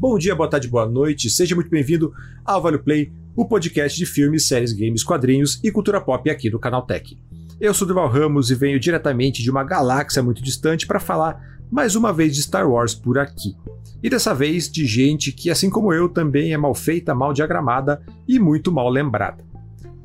Bom dia, boa tarde, boa noite, seja muito bem-vindo ao Vale Play, o podcast de filmes, séries, games, quadrinhos e cultura pop aqui do Canal Tech. Eu sou Duval Ramos e venho diretamente de uma galáxia muito distante para falar mais uma vez de Star Wars por aqui. E dessa vez de gente que, assim como eu, também é mal feita, mal diagramada e muito mal lembrada.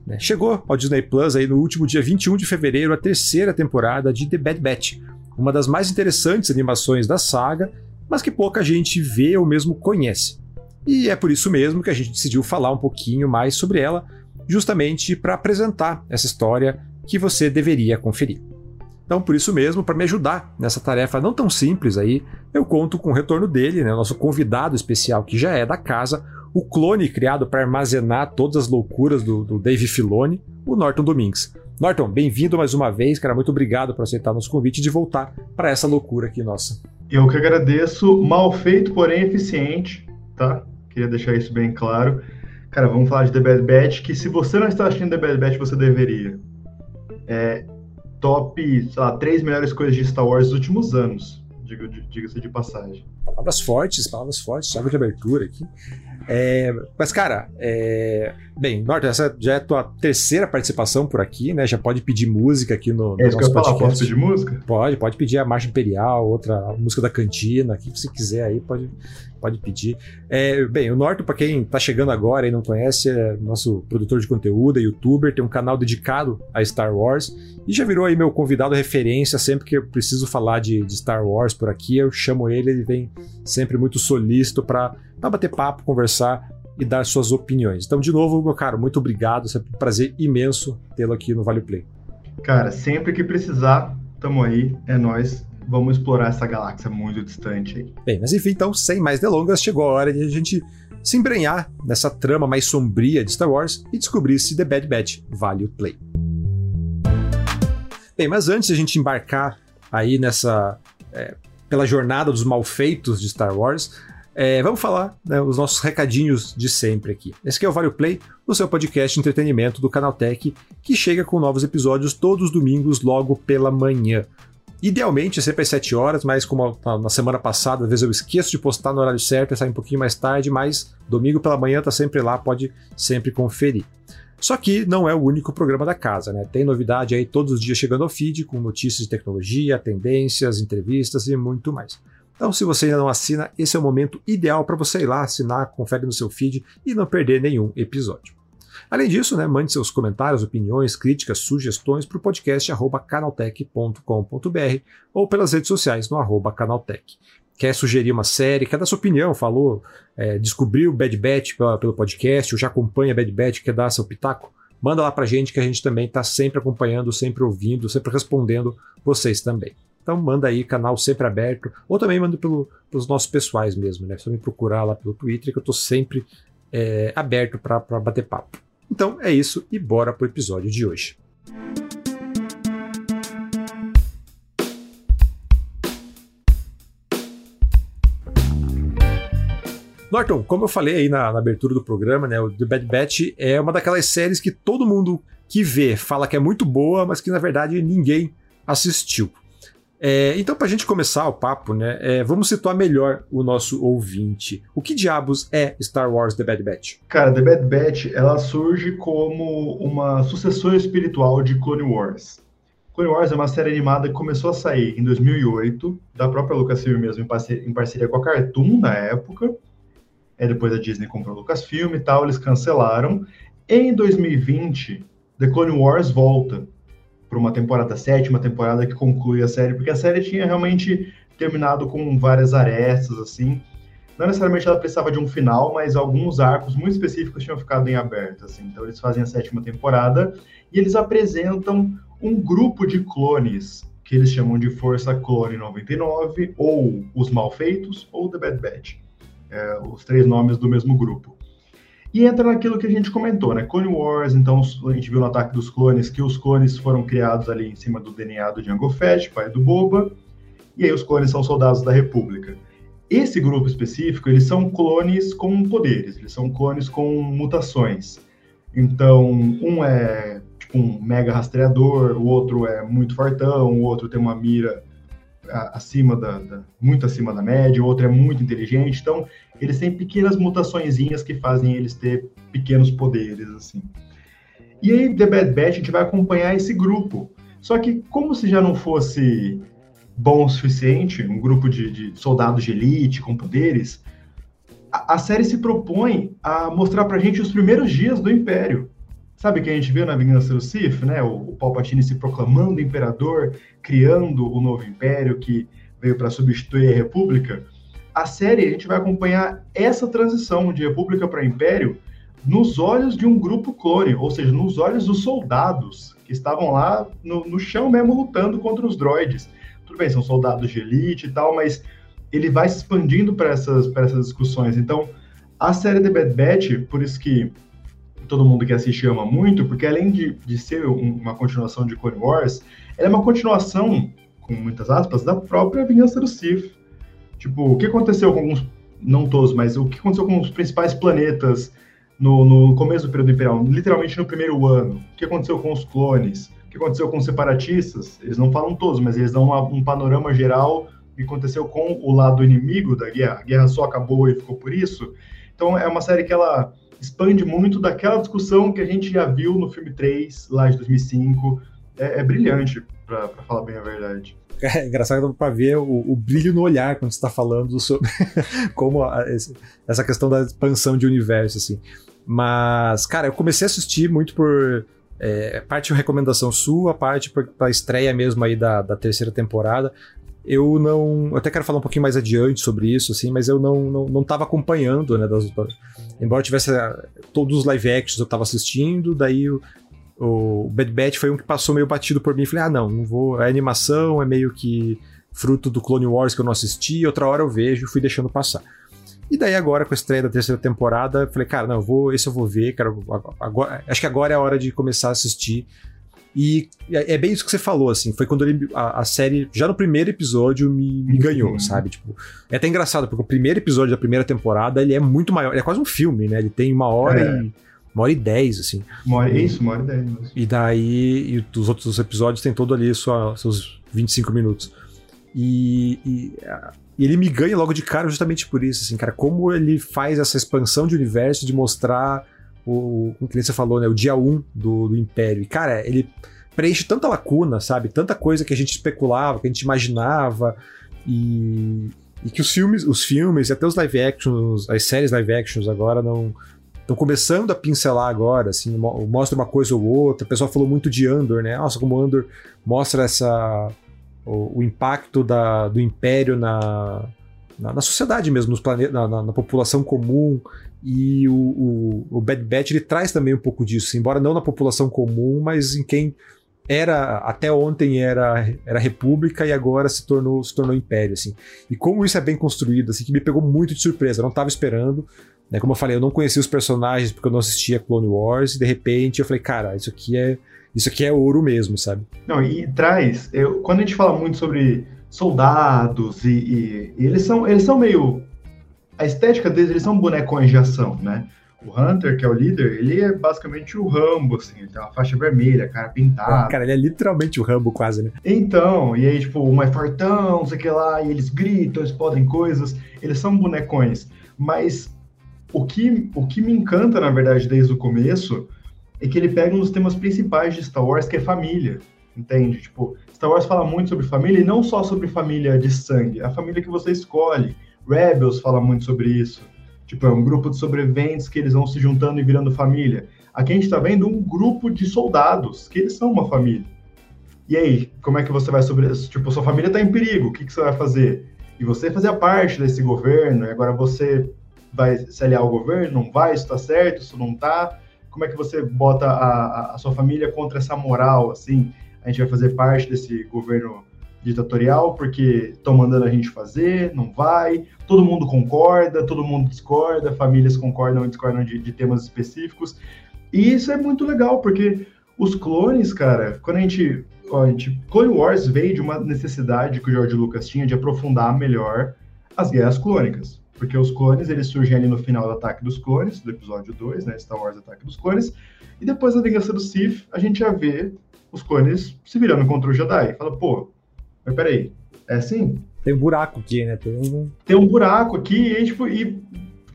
Né, chegou ao Disney Plus aí no último dia 21 de fevereiro a terceira temporada de The Bad Batch, uma das mais interessantes animações da saga, mas que pouca gente vê ou mesmo conhece. E é por isso mesmo que a gente decidiu falar um pouquinho mais sobre ela, justamente para apresentar essa história que você deveria conferir. Então, por isso mesmo, para me ajudar nessa tarefa não tão simples aí, eu conto com o retorno dele, né, nosso convidado especial que já é da casa, o clone criado para armazenar todas as loucuras do, do Dave Filoni, o Norton Domingues. Norton, bem-vindo mais uma vez, cara. Muito obrigado por aceitar nosso convite de voltar para essa loucura aqui nossa. Eu que agradeço. Mal feito, porém eficiente, tá? Queria deixar isso bem claro. Cara, vamos falar de The Bad Batch, que se você não está assistindo The Bad Batch, você deveria. É top, sei lá, três melhores coisas de Star Wars dos últimos anos, diga-se de passagem. Palavras fortes, palavras fortes, chave de abertura aqui. É, mas, cara, é, bem, Norton, essa já é a tua terceira participação por aqui, né? Já pode pedir música aqui no, é no nosso podcast. Falar, posso pedir música? Pode, pode pedir a Marcha Imperial, outra música da cantina, o que você quiser aí, pode, pode pedir. É, bem, o Norton, para quem tá chegando agora e não conhece, é nosso produtor de conteúdo, é youtuber, tem um canal dedicado a Star Wars e já virou aí meu convidado referência sempre que eu preciso falar de, de Star Wars por aqui, eu chamo ele, ele vem sempre muito solícito para bater papo, conversar e dar suas opiniões. Então, de novo, meu caro, muito obrigado. É um prazer imenso tê-lo aqui no Vale Play. Cara, sempre que precisar, tamo aí, é nós. Vamos explorar essa galáxia muito distante aí. Bem, mas enfim, então, sem mais delongas, chegou a hora de a gente se embrenhar nessa trama mais sombria de Star Wars e descobrir se The Bad Batch vale o play. Bem, mas antes de a gente embarcar aí nessa. É, pela jornada dos malfeitos de Star Wars, é, vamos falar né, os nossos recadinhos de sempre aqui. Esse aqui é o Vale Play, o seu podcast de entretenimento do Canaltech, que chega com novos episódios todos os domingos, logo pela manhã. Idealmente é sempre às 7 horas, mas como na semana passada, às vezes eu esqueço de postar no horário certo sai um pouquinho mais tarde, mas domingo pela manhã tá sempre lá, pode sempre conferir. Só que não é o único programa da casa, né? Tem novidade aí todos os dias chegando ao feed, com notícias de tecnologia, tendências, entrevistas e muito mais. Então, se você ainda não assina, esse é o momento ideal para você ir lá assinar, confere no seu feed e não perder nenhum episódio. Além disso, né, mande seus comentários, opiniões, críticas, sugestões para o podcast canaltech.com.br ou pelas redes sociais no arroba canaltech. Quer sugerir uma série, quer dar sua opinião, falou, é, descobriu Bad Batch pelo podcast, ou já acompanha Bad Batch, quer dar seu pitaco? Manda lá pra gente que a gente também está sempre acompanhando, sempre ouvindo, sempre respondendo vocês também. Então manda aí, canal sempre aberto, ou também manda pelo, pelos nossos pessoais mesmo, né? Só me procurar lá pelo Twitter que eu estou sempre é, aberto para bater papo. Então é isso e bora pro episódio de hoje. Norton, como eu falei aí na, na, abertura do programa, né, o The Bad Batch é uma daquelas séries que todo mundo que vê fala que é muito boa, mas que na verdade ninguém assistiu. É, então, para a gente começar o papo, né, é, vamos situar melhor o nosso ouvinte. O que diabos é Star Wars The Bad Batch? Cara, The Bad Batch ela surge como uma sucessora espiritual de Clone Wars. Clone Wars é uma série animada que começou a sair em 2008, da própria Lucasfilm mesmo, em parceria, em parceria com a Cartoon na época. É, depois a Disney comprou a Lucasfilm e tal, eles cancelaram. Em 2020, The Clone Wars volta para uma temporada sétima temporada que conclui a série, porque a série tinha realmente terminado com várias arestas, assim. Não necessariamente ela precisava de um final, mas alguns arcos muito específicos tinham ficado em aberto, assim. Então eles fazem a sétima temporada e eles apresentam um grupo de clones que eles chamam de Força Clone 99, ou Os Malfeitos, ou The Bad Batch. É, os três nomes do mesmo grupo. E entra naquilo que a gente comentou, né? Clone Wars, então a gente viu no ataque dos clones que os clones foram criados ali em cima do DNA do Jango Fett, pai do Boba, e aí os clones são soldados da República. Esse grupo específico, eles são clones com poderes, eles são clones com mutações. Então, um é tipo um mega rastreador, o outro é muito fartão, o outro tem uma mira acima da, da, muito acima da média, outro é muito inteligente. Então, eles têm pequenas mutaçõezinhas que fazem eles ter pequenos poderes, assim. E aí, The Bad Batch, a gente vai acompanhar esse grupo. Só que, como se já não fosse bom o suficiente, um grupo de, de soldados de elite com poderes, a, a, série se propõe a mostrar pra gente os primeiros dias do Império. Sabe que a gente viu na Vingança do Sith, né? O, o Palpatine se proclamando imperador, criando o novo império que veio para substituir a República. A série a gente vai acompanhar essa transição de República para Império nos olhos de um grupo clone, ou seja, nos olhos dos soldados que estavam lá no, no chão mesmo lutando contra os droids. Tudo bem, são soldados de elite e tal, mas ele vai se expandindo para essas, essas discussões. Então, a série The Bad Batch, por isso que todo mundo que assiste ama muito, porque além de, de ser um, uma continuação de Clone Wars, ela é uma continuação, com muitas aspas, da própria Vingança do Sith. Tipo, o que aconteceu com alguns, não todos, mas o que aconteceu com os principais planetas no, no começo do período imperial, literalmente no primeiro ano. O que aconteceu com os clones? O que aconteceu com os separatistas? Eles não falam todos, mas eles dão uma, um panorama geral do que aconteceu com o lado inimigo da guerra. A guerra só acabou e ficou por isso. Então é uma série que ela expande muito daquela discussão que a gente já viu no filme 3, lá de 2005. É, é brilhante, para falar bem a verdade. É engraçado para ver o, o, brilho no olhar quando está falando sobre como a, essa questão da expansão de universo, assim. Mas, cara, eu comecei a assistir muito por é, parte de recomendação sua, parte para estreia mesmo aí da, da terceira temporada. Eu não. Eu até quero falar um pouquinho mais adiante sobre isso, assim, mas eu não, não, não tava acompanhando, né? Das, embora tivesse eh, todos os live actions eu tava assistindo, daí o, o Bad Batch foi um que passou meio batido por mim. Falei, ah, não, não vou. A animação é meio que fruto do Clone Wars que eu não assisti, outra hora eu vejo fui deixando passar. E daí agora, com a estreia da terceira temporada, falei, cara, não, eu vou, esse eu vou ver, cara, agora, acho que agora é a hora de começar a assistir. E é, é bem isso que você falou, assim, foi quando ele, a, a série, já no primeiro episódio, me, me ganhou, uhum. sabe? Tipo, é até engraçado, porque o primeiro episódio da primeira temporada, ele é muito maior, é quase um filme, né? Ele tem uma hora é. e uma hora e dez, assim. Uma hora, isso, uma hora e dez. Mesmo. E daí, e os outros episódios tem todo ali sua, seus 25 minutos. E, e, e, ele me ganha logo de cara justamente por isso, assim, cara, como ele faz essa expansão de universo, de mostrar o, como que você falou, né, o dia 1 um do, do Império. E, cara, ele preenche tanta lacuna, sabe? Tanta coisa que a gente especulava, que a gente imaginava, e, e que os filmes, os filmes e até os live actions, as séries live actions agora não estão começando a pincelar agora, assim, mostra uma coisa ou outra. O pessoal falou muito de Andor, né? Nossa, como Andor mostra essa o, o impacto da, do império na, na, na sociedade mesmo, nos planetas, na, na, na, população comum. E o, o, o, Bad Batch ele traz também um pouco disso, embora não na população comum, mas em quem era até ontem era, era república e agora se tornou se tornou império assim. E como isso é bem construído, assim, que me pegou muito de surpresa, eu não estava esperando. Né, como eu falei, eu não conhecia os personagens porque eu não assistia Clone Wars e de repente eu falei, cara, isso aqui é isso aqui é ouro mesmo, sabe? Não, e traz, eu, quando a gente fala muito sobre soldados e, e, e, eles são eles são meio a estética deles, eles são bonecões de ação, né? O Hunter, que é o líder, ele é basicamente o Rambo, assim, ele tem uma faixa vermelha, cara pintada. Cara, ele é literalmente o Rambo, quase, né? Então, e aí, tipo, um é fartão, não sei o que lá, e eles gritam, eles podem coisas, eles são bonecões. Mas o que, o que me encanta, na verdade, desde o começo, é que ele pega um dos temas principais de Star Wars, que é família, entende? Tipo, Star Wars fala muito sobre família, e não só sobre família de sangue, a família que você escolhe. Rebels fala muito sobre isso. Tipo, é um grupo de sobreviventes que eles vão se juntando e virando família. Aqui a gente está vendo um grupo de soldados, que eles são uma família. E aí, como é que você vai sobre Tipo, sua família está em perigo, o que, que você vai fazer? E você fazia parte desse governo, e agora você vai se aliar ao governo, não vai, isso tá certo, isso não tá. Como é que você bota a, a sua família contra essa moral, assim? A gente vai fazer parte desse governo ditatorial porque estão mandando a gente fazer, não vai, todo mundo concorda, todo mundo discorda, famílias concordam e discordam de, de temas específicos. E isso é muito legal, porque os clones, cara, quando a gente, a gente. Clone Wars veio de uma necessidade que o George Lucas tinha de aprofundar melhor as guerras clônicas. Porque os clones, eles surgem ali no final do Ataque dos Clones, do episódio 2, né? Star Wars Ataque dos Clones. E depois da Vingança do Sith, a gente já vê os clones se virando contra o Jedi. Fala, pô, mas peraí, É assim? Tem um buraco aqui, né? Tem um, Tem um buraco aqui e, tipo, e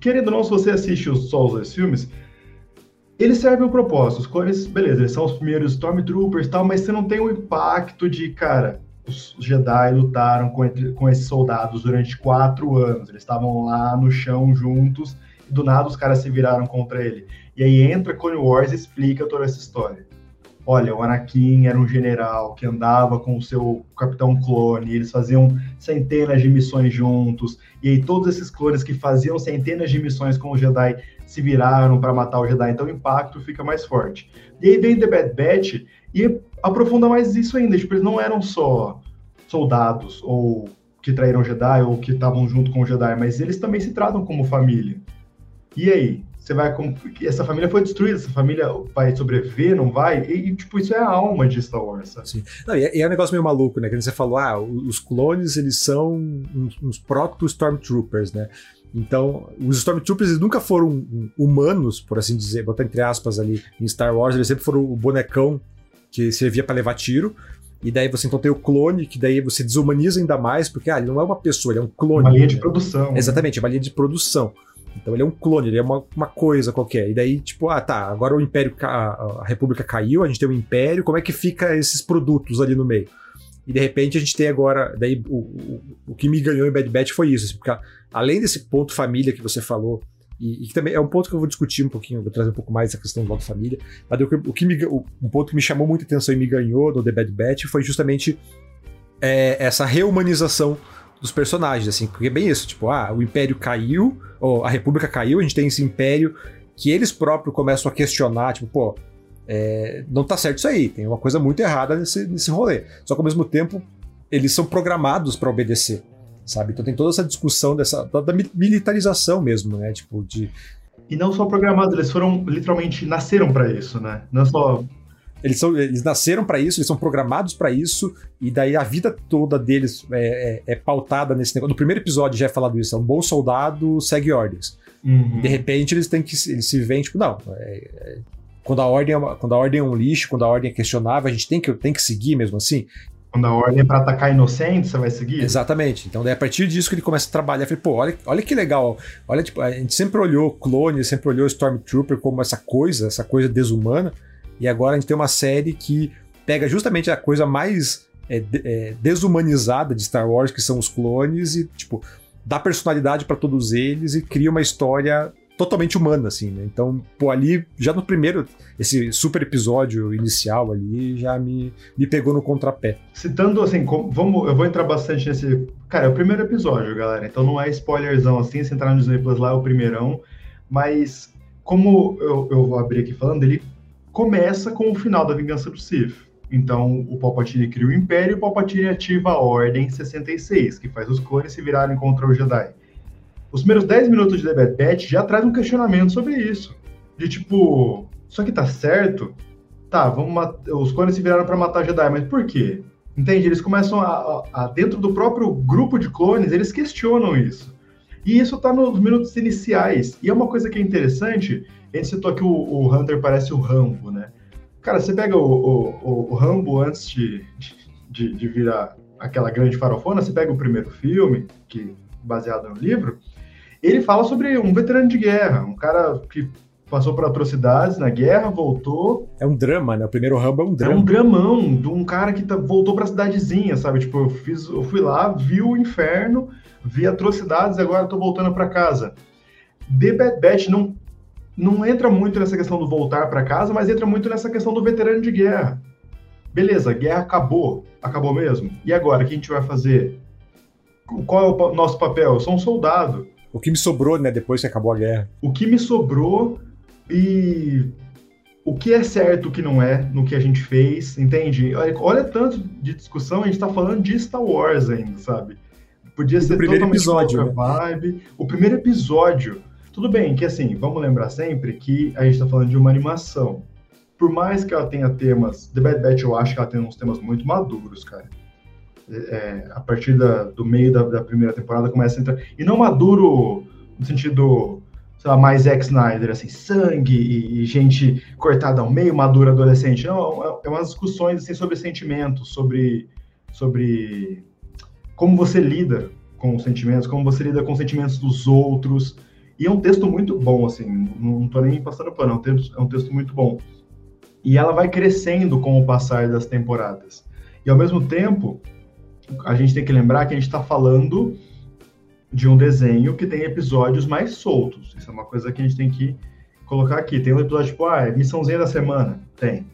querendo ou não, se você assiste os, só os dois filmes, eles servem o propósito. Os clones, beleza, eles são os primeiros Stormtroopers e tal, mas você não tem o impacto de, cara, os Jedi lutaram com, com esses soldados durante quatro anos. Eles estavam lá no chão juntos e do nada os caras se viraram contra ele. E aí entra Clone Wars e explica toda essa história. Olha, o Anakin era um general que andava com o seu capitão clone, eles faziam centenas de missões juntos, e aí todos esses clones que faziam centenas de missões com o Jedi se viraram para matar o Jedi, então o impacto fica mais forte. E aí vem The Bad Batch e aprofunda mais isso ainda, tipo, eles não eram só soldados ou que traíram Jedi ou que estavam junto com o Jedi, mas eles também se tratam como família. E aí? Você vai. Essa família foi destruída, essa família vai sobreviver, não vai? E, tipo, isso é a alma de Star Wars. Sabe? Sim. Não, e, é, e é um negócio meio maluco, né? Que você falou, ah, os clones, eles são uns, uns proto-stormtroopers, né? Então, os Stormtroopers nunca foram humanos, por assim dizer, botar entre aspas ali, em Star Wars, eles sempre foram o bonecão que servia para levar tiro. E daí você então tem o clone, que daí você desumaniza ainda mais, porque ah, ele não é uma pessoa, ele é um clone. Uma linha de produção. Né? Exatamente, é uma linha de produção. Então ele é um clone, ele é uma, uma coisa qualquer. E daí, tipo, ah, tá, agora o Império, a, a República caiu, a gente tem um Império, como é que fica esses produtos ali no meio? E de repente a gente tem agora. Daí o, o, o que me ganhou em Bad Batch foi isso. Assim, porque além desse ponto família que você falou, e, e, que também é um ponto que eu vou discutir um pouquinho, vou trazer um pouco mais essa questão do lado família. Mas o, o que me, o, um ponto que me chamou muita atenção e me ganhou no The Bad Batch foi justamente é, essa reumanização dos personagens, assim, porque é bem isso, tipo, ah, o Império caiu, ou a República caiu, a gente tem esse Império que eles próprios começam a questionar, tipo, pô, é, não tá certo isso aí, tem uma coisa muito errada nesse, nesse rolê. Só que ao mesmo tempo, eles são programados para obedecer, sabe? Então tem toda essa discussão dessa da militarização mesmo, né? Tipo, de. E não só programados, eles foram literalmente nasceram para isso, né? Não só eles, são, eles nasceram para isso, eles são programados para isso, e daí a vida toda deles é, é, é, pautada nesse negócio. No primeiro episódio já é falado isso: é um bom soldado segue ordens. Uhum. De repente eles têm que eles se veem, tipo, não. É, é, quando, a ordem é uma, quando a ordem é um lixo, quando a ordem é questionável, a gente tem que, tem que seguir mesmo assim. Quando a ordem é pra atacar inocente, você vai seguir? Exatamente. Então, daí, a partir disso que ele começa a trabalhar, falei, pô, olha, olha que legal. Olha, tipo, a gente sempre olhou clone, sempre olhou Stormtrooper como essa coisa, essa coisa desumana. E agora a gente tem uma série que pega justamente a coisa mais é, é, desumanizada de Star Wars, que são os clones, e, tipo, dá personalidade para todos eles e cria uma história totalmente humana, assim, né? Então, pô, ali, já no primeiro, esse super episódio inicial ali, já me, me pegou no contrapé. Citando, assim, como, vamos, eu vou entrar bastante nesse... Cara, é o primeiro episódio, galera, então não é spoilerzão, assim, se entrar no Disney Plus lá, é o primeirão, mas como eu, eu vou abrir aqui falando, ele começa com o final da Vingança do Sith. Então, o Palpatine cria o Império e o Palpatine ativa a Ordem 66, que faz os clones se virarem contra o Jedi. Os primeiros 10 minutos de The Bad Batch já traz um questionamento sobre isso. De tipo, isso aqui tá certo? Tá, vamos os clones se viraram para matar Jedi, mas por quê? Entende? Eles começam a, a, a, dentro do próprio grupo de clones, eles questionam isso. E isso tá nos minutos iniciais. E é uma coisa que é interessante, a gente citou que o, o Hunter parece o Rambo, né? Cara, você pega o, o, o Rambo antes de, de, de, virar aquela grande farofona, você pega o primeiro filme, que baseado no livro, ele fala sobre um veterano de guerra, um cara que passou por atrocidades na guerra, voltou. É um drama, né? O primeiro Rambo é um drama. É um dramão de um cara que tá, voltou pra cidadezinha, sabe? Tipo, eu, fiz, eu fui lá, vi o inferno, vi atrocidades e agora tô voltando para casa. The Bad Batch não não entra muito nessa questão do voltar para casa, mas entra muito nessa questão do veterano de guerra. Beleza, guerra acabou, acabou mesmo. E agora, o que a gente vai fazer? Qual é o nosso papel? Eu sou um soldado. O que me sobrou, né, depois que acabou a guerra? O que me sobrou e o que é certo, o que não é, no que a gente fez, entende? Olha, olha tanto de discussão, a gente tá falando de Star Wars ainda, sabe? Podia ser o primeiro episódio, né? vibe. O primeiro episódio tudo bem que, assim, vamos lembrar sempre que a gente está falando de uma animação. Por mais que ela tenha temas... The Bad Batch, eu acho que ela tem uns temas muito maduros, cara. É, é, a partir da, do meio da, da, primeira temporada começa a entrar... E não maduro no sentido, sei lá, mais Zack Snyder, assim, sangue e, e gente cortada ao meio, madura adolescente. Não, é, é umas discussões, assim, sobre sentimentos, sobre... sobre como você lida com os sentimentos, como você lida com os sentimentos dos outros. E é um texto muito bom, assim, não estou nem passando pano, é um, texto, é um texto muito bom. E ela vai crescendo com o passar das temporadas. E ao mesmo tempo, a gente tem que lembrar que a gente está falando de um desenho que tem episódios mais soltos. Isso é uma coisa que a gente tem que colocar aqui. Tem um episódio tipo, ah, é missãozinha da semana. Tem.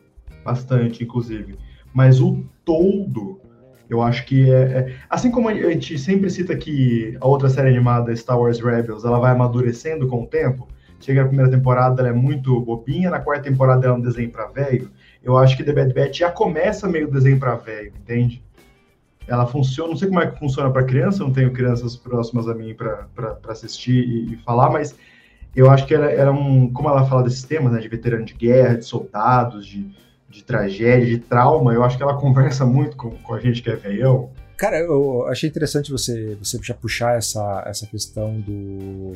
Bastante, inclusive. Mas o todo eu acho que é, é, Assim como a gente sempre cita que a outra série animada, Star Wars Rebels, ela vai amadurecendo com o tempo. Chega na primeira temporada, ela é muito bobinha, na quarta temporada ela é um desenho para velho. Eu acho que The Bad Batch já começa meio desenho para velho, entende? Ela funciona, não sei como é que funciona para criança, não tenho crianças próximas a mim para assistir e, e, falar, mas eu acho que era, era um. Como ela fala desses temas, né, de veterano de guerra, de soldados, de de tragédia, de trauma, eu acho que ela conversa muito com, com a gente que é veião. Cara, eu achei interessante você, você já puxar essa, essa questão do,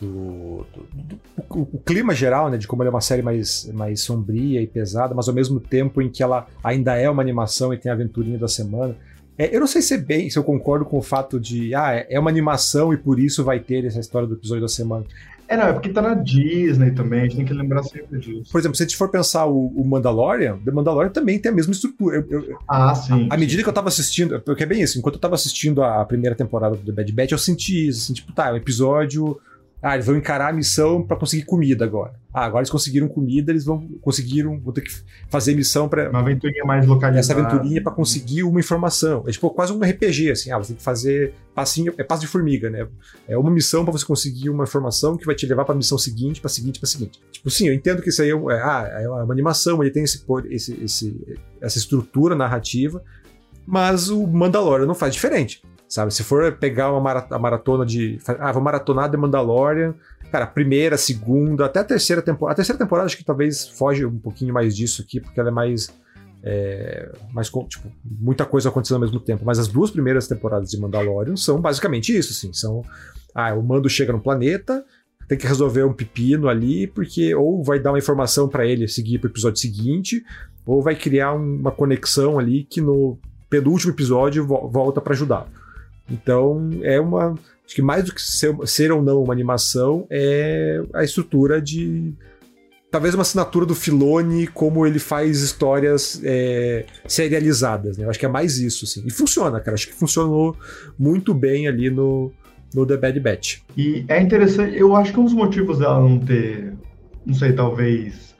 do, do, do o, clima geral, né, de como ela é uma série mais, mais sombria e pesada, mas ao mesmo tempo em que ela ainda é uma animação e tem a aventurinha da semana. É, eu não sei se é bem, se eu concordo com o fato de, ah, é, é uma animação e por isso vai ter essa história do episódio da semana. É, não, é porque tá na Disney também, a gente tem que lembrar sempre disso. Por exemplo, se a gente for pensar o, o Mandalorian, The Mandalorian também tem a mesma estrutura. Eu, eu, ah, sim. À medida que eu tava assistindo, porque é bem isso, enquanto eu tava assistindo a primeira temporada do The Bad Batch, eu senti isso, assim, tipo, tá, é um episódio ah, eles vão encarar a missão para conseguir comida agora. Ah, agora eles conseguiram comida, eles vão conseguiram vão ter que fazer missão para uma aventurinha mais localizada. Essa aventurinha para conseguir uma informação. É tipo quase um RPG assim, ah, você tem que fazer passinho, é passo de formiga, né? É uma missão para você conseguir uma informação que vai te levar para a missão seguinte, para seguinte, para seguinte. Tipo, sim, eu entendo que isso aí é, é, ah, é uma animação, ele tem esse, esse, esse essa estrutura narrativa, mas o Mandalorian não faz diferente. Sabe? Se for pegar uma maratona de. Ah, vou maratonar The Mandalorian. Cara, primeira, segunda, até a terceira temporada. A terceira temporada acho que talvez foge um pouquinho mais disso aqui, porque ela é mais. É, mais tipo, muita coisa acontecendo ao mesmo tempo. Mas as duas primeiras temporadas de Mandalorian são basicamente isso, assim. São. Ah, o mando chega no planeta, tem que resolver um pepino ali, porque ou vai dar uma informação para ele seguir pro episódio seguinte, ou vai criar uma conexão ali que no penúltimo episódio volta para ajudar. Então, é uma. Acho que mais do que ser, ser ou não uma animação, é a estrutura de talvez uma assinatura do Filone, como ele faz histórias é, serializadas, né? Eu acho que é mais isso, assim. E funciona, cara. Acho que funcionou muito bem ali no, no The Bad Batch. E é interessante, eu acho que um dos motivos dela não ter, não sei, talvez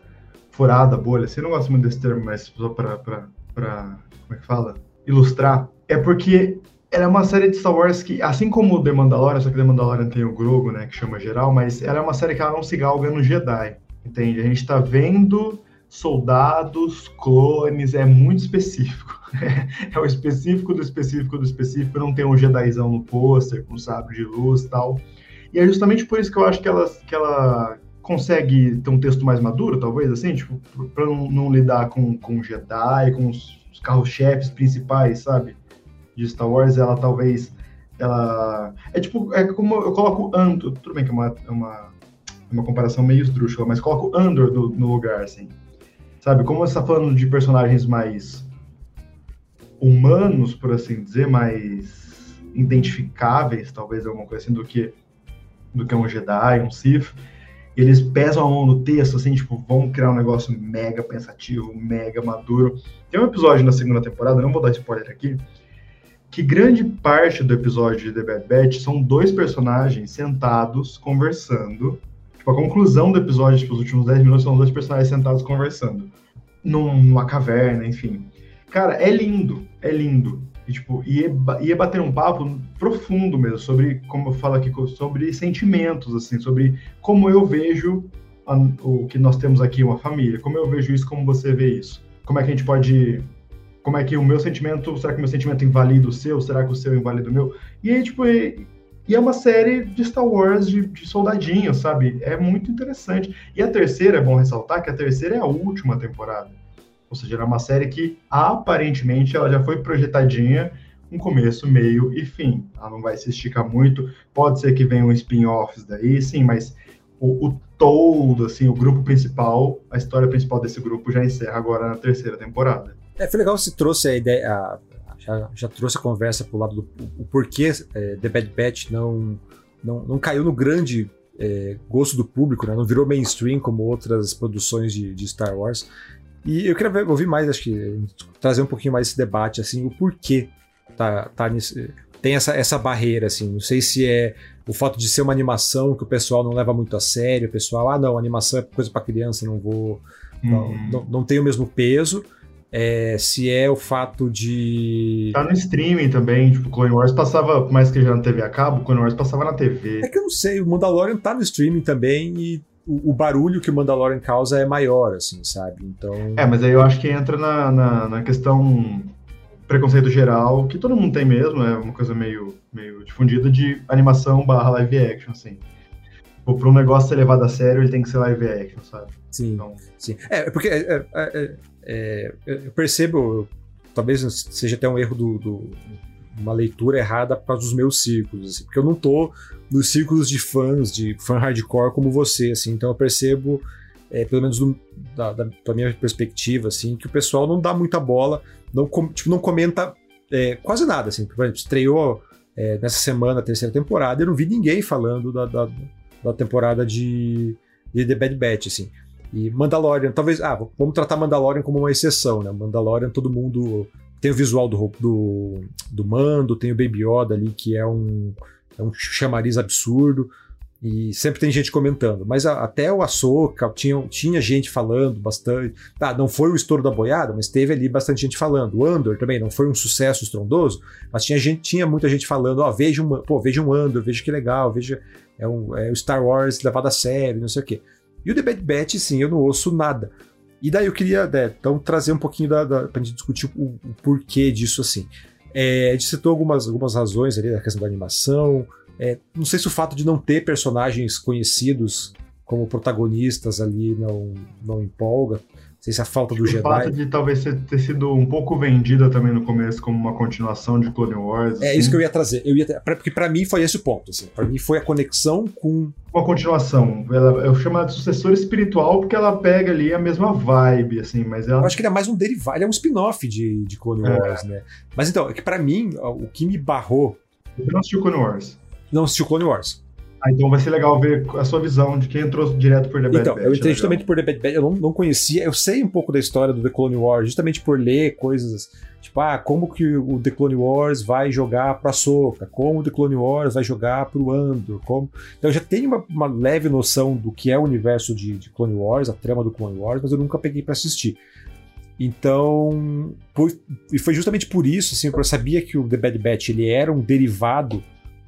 furada a bolha, você não gosta muito desse termo, mas só pra, pra, pra como é que fala? Ilustrar, é porque ela é uma série de Star Wars que, assim como The Mandalorian, só que The Mandalorian tem o Grogu, né, que chama geral, mas ela é uma série que ela não se galga no Jedi, entende? A gente tá vendo soldados, clones, é muito específico. é o específico do específico do específico, não tem um Jedizão no pôster, com sabre de luz e tal. E é justamente por isso que eu acho que ela, que ela consegue ter um texto mais maduro, talvez, assim, tipo, pra não, não lidar com, com Jedi, com os, os carros-chefes principais, sabe? De Star Wars, ela talvez ela é tipo é como eu coloco Andor, tudo bem que é uma, é uma, é uma comparação meio esdrúxula, mas coloco Andor no, no lugar assim. Sabe, como você está falando de personagens mais humanos, por assim dizer, mais identificáveis, talvez alguma coisa assim do que do que um Jedi, um Sith. Eles pesam a mão no texto, assim, tipo, vão criar um negócio mega pensativo, mega maduro. Tem um episódio na segunda temporada, não vou dar spoiler aqui, que grande parte do episódio de The Bad Batch são dois personagens sentados conversando. Tipo, a conclusão do episódio, tipo, os últimos 10 minutos são dois personagens sentados conversando. Numa caverna, enfim. Cara, é lindo, é lindo. E, tipo, ia, ia bater um papo profundo mesmo, sobre, como eu falo aqui, sobre sentimentos, assim, sobre como eu vejo a, o que nós temos aqui, uma família, como eu vejo isso, como você vê isso. Como é que a gente pode como é que o meu sentimento, será que o meu sentimento invalida o seu? Será que o seu invalida o meu? E aí, tipo, e, e é uma série de Star Wars de, de soldadinhos, sabe? É muito interessante. E a terceira, é bom ressaltar que a terceira é a última temporada. Ou seja, é uma série que aparentemente ela já foi projetadinha um começo, meio e fim. Ela não vai se esticar muito. Pode ser que venham spin-offs daí, sim, mas o, o, todo, assim, o grupo principal, a história principal desse grupo já encerra agora na terceira temporada. É, foi legal se trouxe a ideia, a, já, já trouxe a conversa pro lado do o porquê é, The Bad Batch não, não, não caiu no grande é, gosto do público, né? não virou mainstream como outras produções de, de Star Wars. E eu queria ver, ouvir mais, acho que trazer um pouquinho mais esse debate, assim, o porquê tá, tá nesse, tem essa, essa barreira, assim. Não sei se é o fato de ser uma animação que o pessoal não leva muito a sério, o pessoal, ah, não, animação é coisa para criança, não vou. Uhum. Não, não, não, tem o mesmo peso. É, se é o fato de. Tá no streaming também, tipo, Clone Wars passava, por mais que já na TV a cabo, Clone Wars passava na TV. É que eu não sei, o Mandalorian tá no streaming também e o, o barulho que o Mandalorian causa é maior, assim, sabe? Então. É, mas aí eu acho que entra na, na, na questão preconceito geral, que todo mundo tem mesmo, é uma coisa meio, meio difundida de animação barra live action, assim. Para um negócio ser levado a sério, ele tem que ser live action, sabe? Sim, então... sim. É, porque é, é, é, é eu percebo, talvez seja até um erro do, do uma leitura errada para os meus círculos, assim, porque eu não tô nos círculos de fãs, de fã hardcore como você, assim, então eu percebo, é, pelo menos do, da, da, da, minha perspectiva, assim, que o pessoal não dá muita bola, não, tipo, não comenta é, quase nada, assim, por exemplo, estreou é, nessa semana a terceira temporada, eu não vi ninguém falando da, da, da temporada de, de The Bad Batch, assim. E Mandalorian, talvez. Ah, vamos tratar Mandalorian como uma exceção, né? Mandalorian, todo mundo tem o visual do, do, do Mando, tem o Baby Yoda ali, que é um, é um chamariz absurdo. E sempre tem gente comentando. Mas a, até o Ahsoka, tinha, tinha gente falando bastante. Tá, não foi o estouro da boiada, mas teve ali bastante gente falando. O Andor também não foi um sucesso estrondoso, mas tinha, gente, tinha muita gente falando: ó, oh, veja um, pô, veja um Andor, veja que legal, veja. É, um, é o Star Wars levado a sério, não sei o quê. E o The Bad Batch, sim, eu não ouço nada. E daí eu queria, né, então, trazer um pouquinho da, da, pra gente discutir o, o porquê disso assim. É, a gente citou algumas, algumas razões ali da questão da animação. É, não sei se o fato de não ter personagens conhecidos como protagonistas ali não, não empolga sei se a falta do o Jedi. O fato de talvez ter sido um pouco vendida também no começo como uma continuação de Clone Wars. É assim. isso que eu ia trazer. Eu ia, porque para mim foi esse o ponto. Assim. Para mim foi a conexão com. Uma continuação. Ela, eu chamo ela de sucessor espiritual porque ela pega ali a mesma vibe, assim, mas ela. Eu acho que ele é mais um derivado, ele é um spin-off de, de Clone é. Wars, né? Mas então, é que para mim, o que me barrou. Você não assistiu Clone Wars? Não assistiu Clone Wars. Ah, então vai ser legal ver a sua visão de quem entrou direto por The Bad então, Batch. eu entrei é justamente por The Bad Batch, eu não, não conhecia, eu sei um pouco da história do The Clone Wars, justamente por ler coisas, tipo, ah, como que o The Clone Wars vai jogar pra Soca, como o The Clone Wars vai jogar pro Andor, como... Então eu já tenho uma, uma leve noção do que é o universo de, de, Clone Wars, a trama do Clone Wars, mas eu nunca peguei para assistir. Então, por, e foi justamente por isso, assim, eu sabia que o The Bad Batch ele era um derivado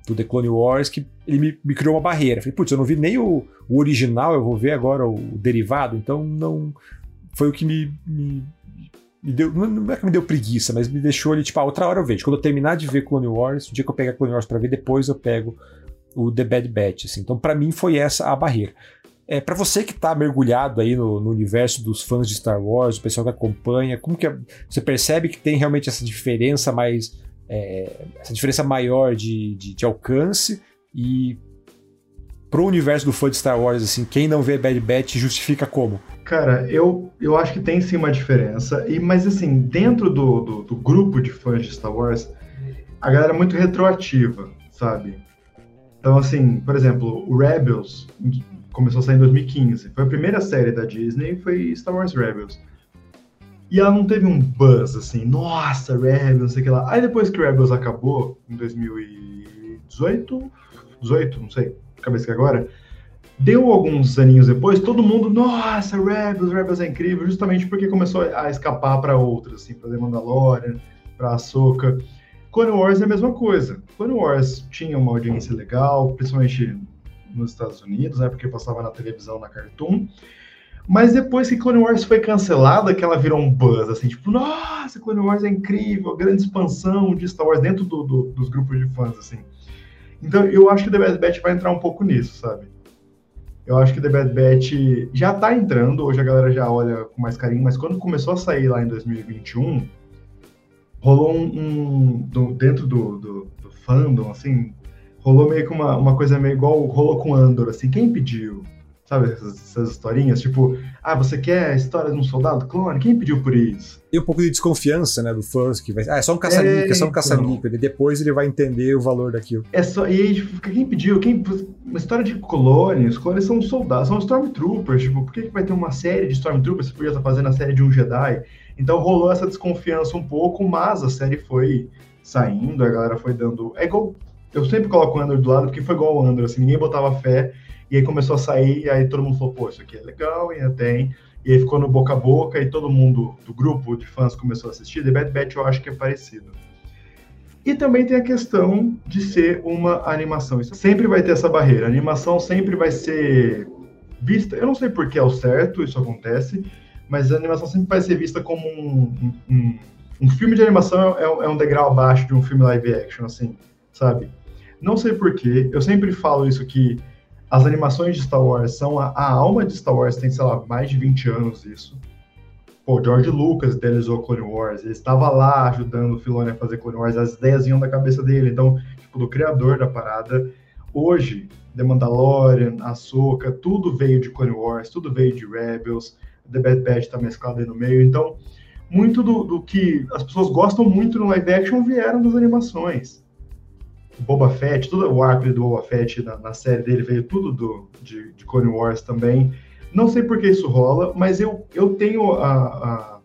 do The Clone Wars que ele me, me criou uma barreira. Falei, putz, eu não vi nem o, o, original, eu vou ver agora o derivado, então não. Foi o que me, me, me deu. Não é que me deu preguiça, mas me deixou ali, tipo, ah, outra hora eu vejo. Quando eu terminar de ver Clone Wars, o dia que eu pegar Clone Wars pra ver, depois eu pego o The Bad Batch. Assim. Então, para mim, foi essa a barreira. É, para você que tá mergulhado aí no, no, universo dos fãs de Star Wars, o pessoal que acompanha, como que é, você percebe que tem realmente essa diferença mais é, essa diferença maior de, de, de alcance e pro universo do fã de Star Wars, assim, quem não vê Bad Batch justifica como? Cara, eu, eu acho que tem sim uma diferença, e mas assim, dentro do, do, do grupo de fãs de Star Wars, a galera é muito retroativa, sabe? Então, assim, por exemplo, o Rebels começou a sair em 2015. Foi a primeira série da Disney, foi Star Wars Rebels. E ela não teve um buzz assim, nossa, Rebels, não sei o que lá. Aí depois que Rebels acabou, em 2018, 18, não sei, cabeça que agora, deu alguns aninhos depois, todo mundo, nossa, Rebels, Rebels é incrível, justamente porque começou a escapar para outras, assim, para The Mandalorian, para Ahsoka. Clone Wars é a mesma coisa. Clone Wars tinha uma audiência legal, principalmente nos Estados Unidos, né, porque passava na televisão, na Cartoon. Mas depois que Clone Wars foi cancelada, que ela virou um buzz, assim, tipo, nossa, Clone Wars é incrível, grande expansão de Star Wars dentro do, do, dos grupos de fãs, assim. Então, eu acho que The Bad Batch vai entrar um pouco nisso, sabe? Eu acho que The Bad Batch já tá entrando, hoje a galera já olha com mais carinho, mas quando começou a sair lá em 2021, rolou um, um do, dentro do, do, do, fandom, assim, rolou meio que uma, uma coisa meio igual rolou com Andor, assim, quem pediu? Sabe essas, essas, historinhas? Tipo, ah, você quer a história de um soldado clone? Quem pediu por isso? E um pouco de desconfiança, né, do fã, que vai. Ah, é só um caça-níquel, é, é só um caça-níquel. E depois ele vai entender o valor daquilo. É só. E aí, tipo, quem pediu? Quem... Uma história de clones, os clones são soldados, são Stormtroopers. Tipo, por que, que vai ter uma série de Stormtroopers? Você podia estar fazendo a série de um Jedi. Então rolou essa desconfiança um pouco, mas a série foi saindo, a galera foi dando. É igual. Eu sempre coloco o Andor do lado porque foi igual o Andor, assim, ninguém botava fé e aí começou a sair, e aí todo mundo falou, pô, isso aqui é legal, e tem. E aí ficou no boca a boca, e todo mundo do grupo de fãs começou a assistir. The Bad Batch eu acho que é parecido. E também tem a questão de ser uma animação. Isso sempre vai ter essa barreira. A animação sempre vai ser vista. Eu não sei por que é o certo isso acontece, mas a animação sempre vai ser vista como um. Um, um filme de animação é, é um degrau abaixo de um filme live action, assim, sabe? Não sei por que. Eu sempre falo isso que as animações de Star Wars são a, a, alma de Star Wars, tem, sei lá, mais de 20 anos isso. Pô, George Lucas idealizou Clone Wars, ele estava lá ajudando o Filoni a fazer Clone Wars, as ideias iam da cabeça dele, então, tipo, do criador da parada. Hoje, The Mandalorian, Ahsoka, tudo veio de Clone Wars, tudo veio de Rebels, The Bad Batch tá mesclado aí no meio, então, muito do, do que as pessoas gostam muito no live action vieram das animações. Boba Fett, tudo o arco do Boba Fett na, na, série dele veio tudo do, de, de Clone Wars também. Não sei por que isso rola, mas eu, eu tenho a, a,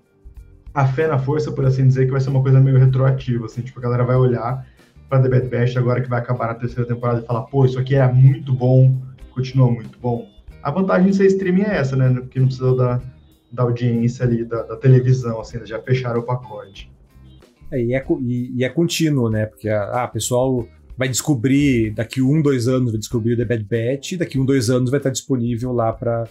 a, fé na força, por assim dizer, que vai ser uma coisa meio retroativa, assim, tipo, a galera vai olhar para The Bad Batch agora que vai acabar na terceira temporada e falar, pô, isso aqui é muito bom, continua muito bom. A vantagem de ser streaming é essa, né? Porque não precisa da, da audiência ali, da, da televisão, assim, já fecharam o pacote. É, e, é, e, e, é contínuo, né? Porque, ah, pessoal vai descobrir, daqui um, dois anos vai descobrir o The Bad Batch, daqui um, dois anos vai estar disponível lá para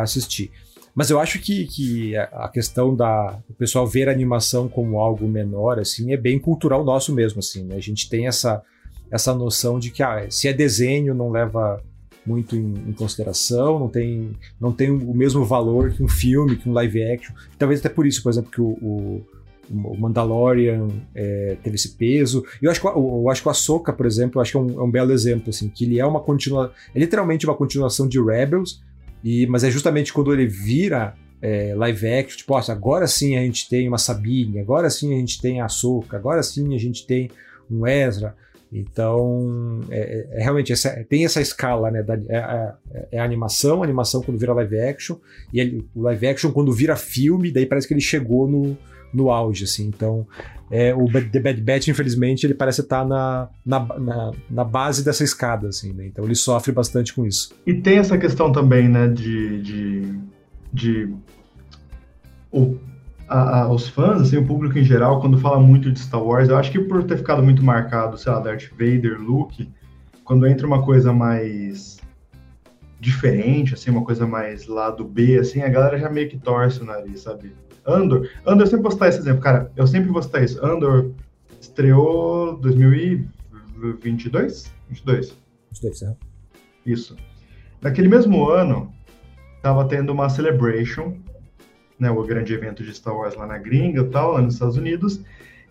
assistir. Mas eu acho que, que a questão da o pessoal ver a animação como algo menor, assim, é bem cultural nosso mesmo, assim, né? A gente tem essa, essa noção de que ah, se é desenho não leva muito em, em, consideração, não tem, não tem o mesmo valor que um filme, que um live action. Talvez até por isso, por exemplo, que o, o o Mandalorian é, teve esse peso. Eu acho que, eu, acho que o Ahsoka, por exemplo, eu acho que é um, é um belo exemplo, assim, que ele é uma continuação, é literalmente uma continuação de Rebels, e, mas é justamente quando ele vira é, live action, tipo, agora sim a gente tem uma Sabine, agora sim a gente tem a Ahsoka, agora sim a gente tem um Ezra. Então, é, é, é realmente essa, tem essa escala, né? Da, é, é, é, a animação, a animação quando vira live action, e ele, o live action quando vira filme, daí parece que ele chegou no, no auge, assim. Então, é, o The Bad Batch, infelizmente, ele parece estar na, na, na, na base dessa escada, assim, né? Então ele sofre bastante com isso. E tem essa questão também, né, de... de, de o, a, a, os fãs, assim, o público em geral, quando fala muito de Star Wars, eu acho que por ter ficado muito marcado, sei lá, Darth Vader, Luke, quando entra uma coisa mais diferente, assim, uma coisa mais lado B, assim, a galera já meio que torce o nariz, sabe? Andor, Andor, eu sempre vou citar esse exemplo, cara, eu sempre vou citar isso. Andor estreou 2022? 22. 22, é. Isso. Naquele mesmo ano, tava tendo uma Celebration, né, o grande evento de Star Wars lá na gringa e tal, lá nos Estados Unidos,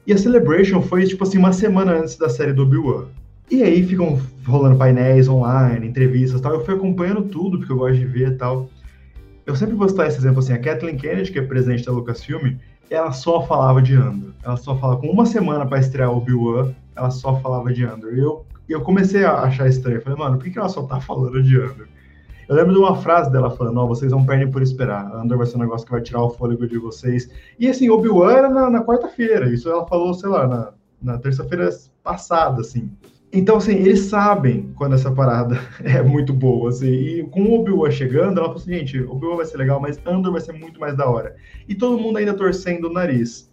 e a Celebration foi, tipo assim, uma semana antes da série do Obi-Wan. E aí ficam rolando painéis online, entrevistas e tal. Eu fui acompanhando tudo, porque eu gosto de ver e tal eu sempre vou citar esse exemplo assim, a Kathleen Kennedy, que é presidente da Lucasfilm, ela só falava de Andor. Ela só falava, com uma semana para estrear Obi-Wan, ela só falava de Andor. E eu, eu comecei a achar estranho. Falei, mano, por que ela só tá falando de Andor? Eu lembro de uma frase dela falando, ó, vocês não perdem por esperar. Andor vai ser um negócio que vai tirar o fôlego de vocês. E assim, Obi-Wan era na, na quarta-feira. Isso ela falou, sei lá, na, na terça-feira passada, assim. Então, assim, eles sabem quando essa parada é muito boa, assim, e com o Obi-Wan chegando, ela falou assim, gente, Obi-Wan vai ser legal, mas Andor vai ser muito mais da hora. E todo mundo ainda torcendo o nariz.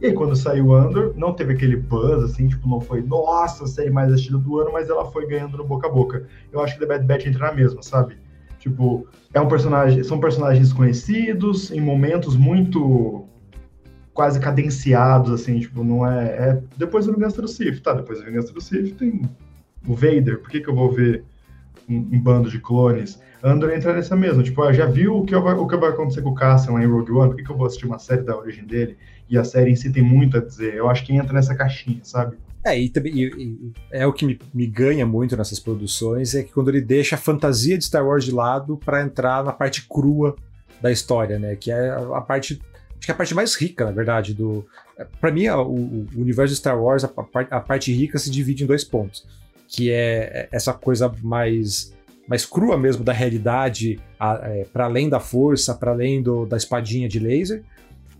E aí, quando saiu Andor, não teve aquele buzz, assim, tipo, não foi, nossa, série mais assistida do ano, mas ela foi ganhando no boca a boca. Eu acho que The Bad Batch entra na mesma, sabe? Tipo, é um personagem, são personagens conhecidos, em momentos muito quase cadenciados, assim, tipo, não é, é depois da Vingança do Sith, tá, depois da Vingança do Sith tem o Vader, por que que eu vou ver um, um, bando de clones. Andor entra nessa mesma, tipo, ah, já viu o que, vai, o que vai acontecer com o Cassian lá em Rogue One? Por que, que eu vou assistir uma série da origem dele? E a série em si tem muito a dizer. Eu acho que entra nessa caixinha, sabe? É, e também e, e, é o que me, me, ganha muito nessas produções, é que quando ele deixa a fantasia de Star Wars de lado para entrar na parte crua da história, né? Que é a, a parte acho que é a parte mais rica, na verdade, do. para mim, o, o, universo de Star Wars, a, a, parte rica se divide em dois pontos. Que é essa coisa mais, mais crua mesmo da realidade, é, para além da força, para além do, da espadinha de laser,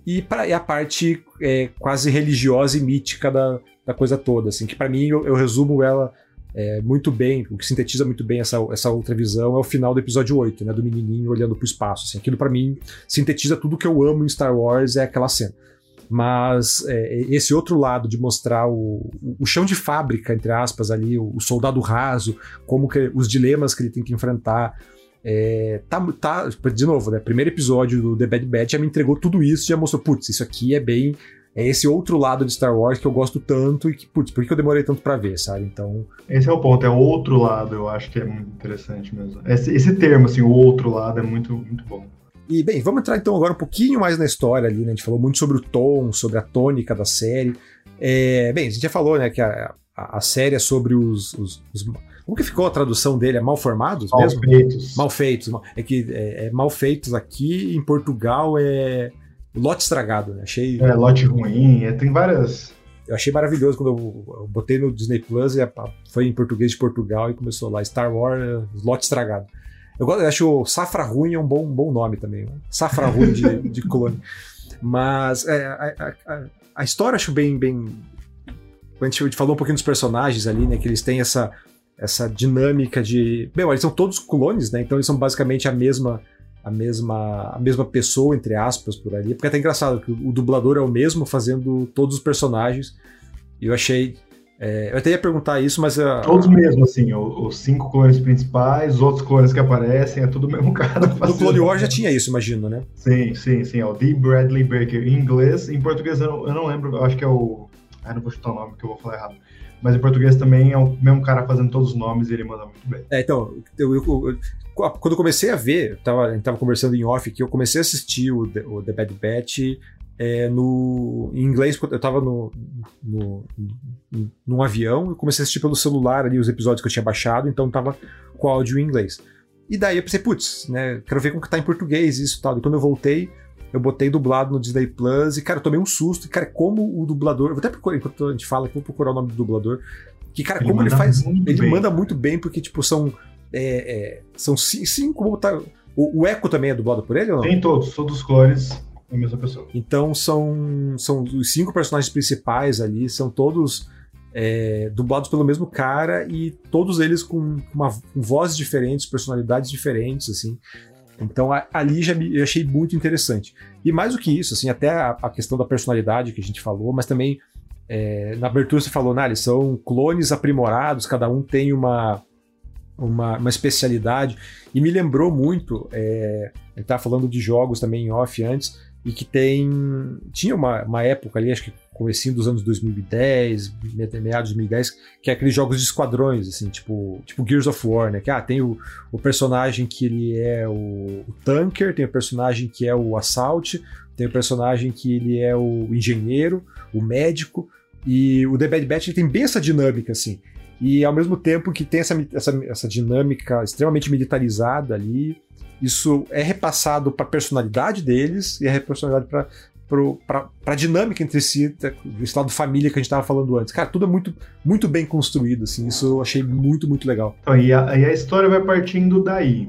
e, pra, e a parte é, quase religiosa e mítica da, da coisa toda, assim, que para mim eu, eu, resumo ela é, muito bem, o que sintetiza muito bem essa, essa outra visão é o final do episódio 8, né, do menininho olhando pro espaço, assim, aquilo para mim sintetiza tudo que eu amo em Star Wars, é aquela cena. Mas é, esse outro lado de mostrar o, o chão de fábrica, entre aspas, ali, o, o soldado raso, como que os dilemas que ele tem que enfrentar, é, tá, tá, de novo, né? Primeiro episódio do The Bad Batch já me entregou tudo isso, já mostrou, putz, isso aqui é bem é esse outro lado de Star Wars que eu gosto tanto e que, putz, por que eu demorei tanto para ver, sabe? Então. Esse é o ponto, é o outro lado, eu acho que é muito interessante mesmo. Esse, esse termo, assim, o outro lado, é muito, muito bom. E, bem, vamos entrar então agora um pouquinho mais na história ali, né? A gente falou muito sobre o tom, sobre a tônica da série. É, bem, a gente já falou, né, que a, a, a série é sobre os, os, os, Como que ficou a tradução dele? É mal formados mal mesmo? Feitos. Mal feitos. É que é, é mal feitos aqui, em Portugal é lote estragado, né? Achei. É, lote ruim, é, tem várias. Eu achei maravilhoso quando eu, eu botei no Disney Plus e foi em português de Portugal e começou lá Star Wars, lote estragado. Eu, eu acho Safra Ruim é um bom, um bom nome também. Né? Safra Ruim de, de clone. Mas é, a, a, a, história eu acho bem, bem. A gente falou um pouquinho dos personagens ali, né? Que eles têm essa, essa dinâmica de. Bem, eles são todos clones, né? Então eles são basicamente a mesma a mesma, a mesma pessoa, entre aspas, por ali. Porque é até engraçado que o dublador é o mesmo fazendo todos os personagens. E eu achei. É, eu até ia perguntar isso, mas. A, todos mesmo, assim, os cinco clones principais, os outros clones que aparecem, é tudo o mesmo cara. No Clone Wars já tinha isso, imagino, né? Sim, sim, sim. É o D. Bradley Baker em inglês. Em português eu não, eu não lembro, eu acho que é o. Ah, não vou chutar o nome que eu vou falar errado. Mas em português também é o mesmo cara fazendo todos os nomes e ele manda muito bem. É, então, eu, eu, eu, quando eu comecei a ver, tava, a gente tava conversando em off que eu comecei a assistir o, o The Bad Batch é, no, em inglês, eu tava no, no, num avião e comecei a assistir pelo celular ali os episódios que eu tinha baixado, então tava com áudio em inglês. E daí eu pensei, putz, né, quero ver como que tá em português isso e tal. E quando eu voltei, eu botei dublado no Disney Plus e, cara, eu tomei um susto. E, cara, como o dublador. Eu vou até procurar, enquanto a gente fala, que vou procurar o nome do dublador. Que, cara, ele como ele faz. Ele bem. manda muito bem, porque, tipo, são. É, é, são cinco. Tá, o, o Echo também é dublado por ele ou não? Tem todos, todos os clones a mesma pessoa. Então são, são os cinco personagens principais ali, são todos é, dublados pelo mesmo cara e todos eles com, uma, com vozes diferentes, personalidades diferentes, assim. Então ali já me, eu achei muito interessante. E mais do que isso, assim, até a, a questão da personalidade que a gente falou, mas também é, na abertura você falou, né, eles são clones aprimorados, cada um tem uma, uma, uma especialidade. E me lembrou muito, é, estava falando de jogos também em off antes, e que tem. Tinha uma, uma época ali, acho que comecinho dos anos 2010, meados de 2010, que é aqueles jogos de esquadrões, assim, tipo, tipo Gears of War, né? Que ah, tem o, o personagem que ele é o, o tanker, tem o personagem que é o assault, tem o personagem que ele é o engenheiro, o médico, e o The Bad Batch ele tem bem essa dinâmica, assim. E ao mesmo tempo que tem essa, essa, essa dinâmica extremamente militarizada ali, isso é repassado para a personalidade deles e é personalidade para para a dinâmica entre si, esse lado família que a gente estava falando antes. Cara, tudo é muito, muito bem construído, assim, isso eu achei muito, muito legal. Então, e, a, e a história vai partindo daí.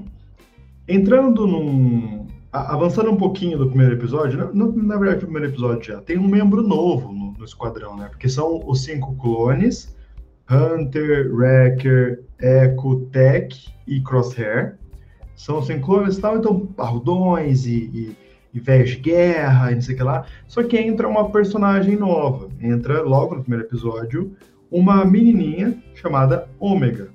Entrando num. Avançando um pouquinho do primeiro episódio, no, na verdade, o primeiro episódio já tem um membro novo no, no esquadrão, né? Porque são os cinco clones: Hunter, Wrecker, Echo, Tech e Crosshair. São cinco clones e tal, então parrudões e, e e velhos de guerra e não sei o que lá. Só que entra uma personagem nova. Entra logo no primeiro episódio uma menininha chamada Ômega.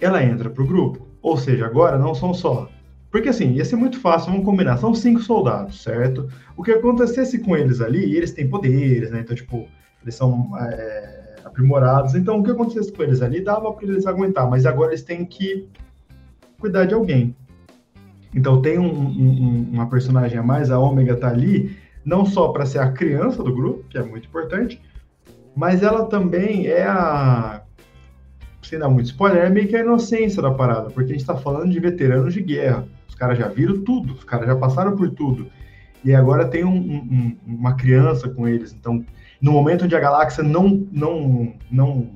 Ela entra pro grupo. Ou seja, agora não são só. Porque assim, ia ser muito fácil, vamos combinar. São cinco soldados, certo? O que acontecesse com eles ali, eles têm poderes, né? Então, tipo, eles são. É, aprimorados. Então, o que acontecesse com eles ali dava para eles aguentar, mas agora eles têm que cuidar de alguém. Então, tem um, um, uma personagem a mais, a Ômega tá ali, não só para ser a criança do grupo, que é muito importante, mas ela também é a. Sem dar muito spoiler, é meio que a inocência da parada, porque a gente está falando de veteranos de guerra. Os caras já viram tudo, os caras já passaram por tudo. E agora tem um, um, uma criança com eles. Então, no momento onde a galáxia não, não, não,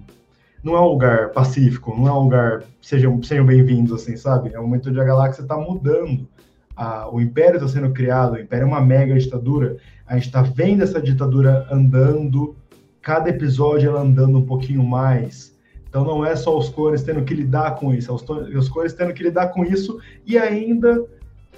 não é um lugar pacífico, não é um lugar. Sejam, sejam bem-vindos, assim, sabe? É o momento onde a galáxia está mudando. A, o Império está sendo criado, o Império é uma mega ditadura. A gente está vendo essa ditadura andando cada episódio ela andando um pouquinho mais. Então não é só os clones tendo que lidar com isso, é os, os clones tendo que lidar com isso e ainda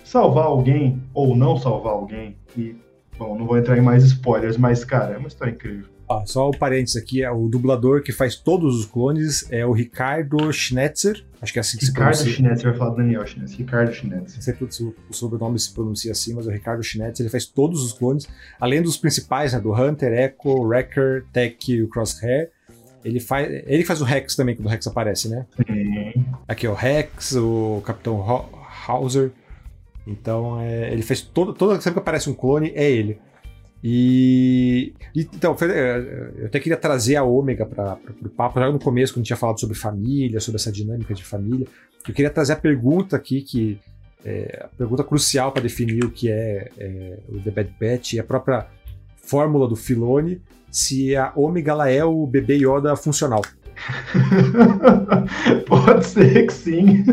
salvar alguém ou não salvar alguém. E, bom, não vou entrar em mais spoilers, mas, cara, é uma história incrível. Ah, só o um parênteses aqui, é o dublador que faz todos os clones é o Ricardo Schnetzer. Acho que é assim que Ricardo se pronuncia. Schnetzer, vai falar Daniel Schnetzer. Ricardo Schnetzer. Não sei se o sobrenome se pronuncia assim, mas é o Ricardo Schnetzer. Ele faz todos os clones, além dos principais, né, do Hunter, Echo, Wrecker, Tech e o Crosshair. Ele faz, ele faz o Rex também, quando o Rex aparece, né? Sim. Aqui, o Rex, o Capitão Hauser. Então, é, ele fez todo, todo sempre que aparece um clone, é ele. E, e, então, é, eu até queria trazer a Ômega para o papo, já no começo, quando tinha falado sobre família, sobre essa dinâmica de família. Eu queria trazer a pergunta aqui, que é a pergunta crucial para definir o que é, é, o The Bad Batch e a própria fórmula do Filone, se a Ômega ela é o bebê Yoda funcional. Pode ser que sim.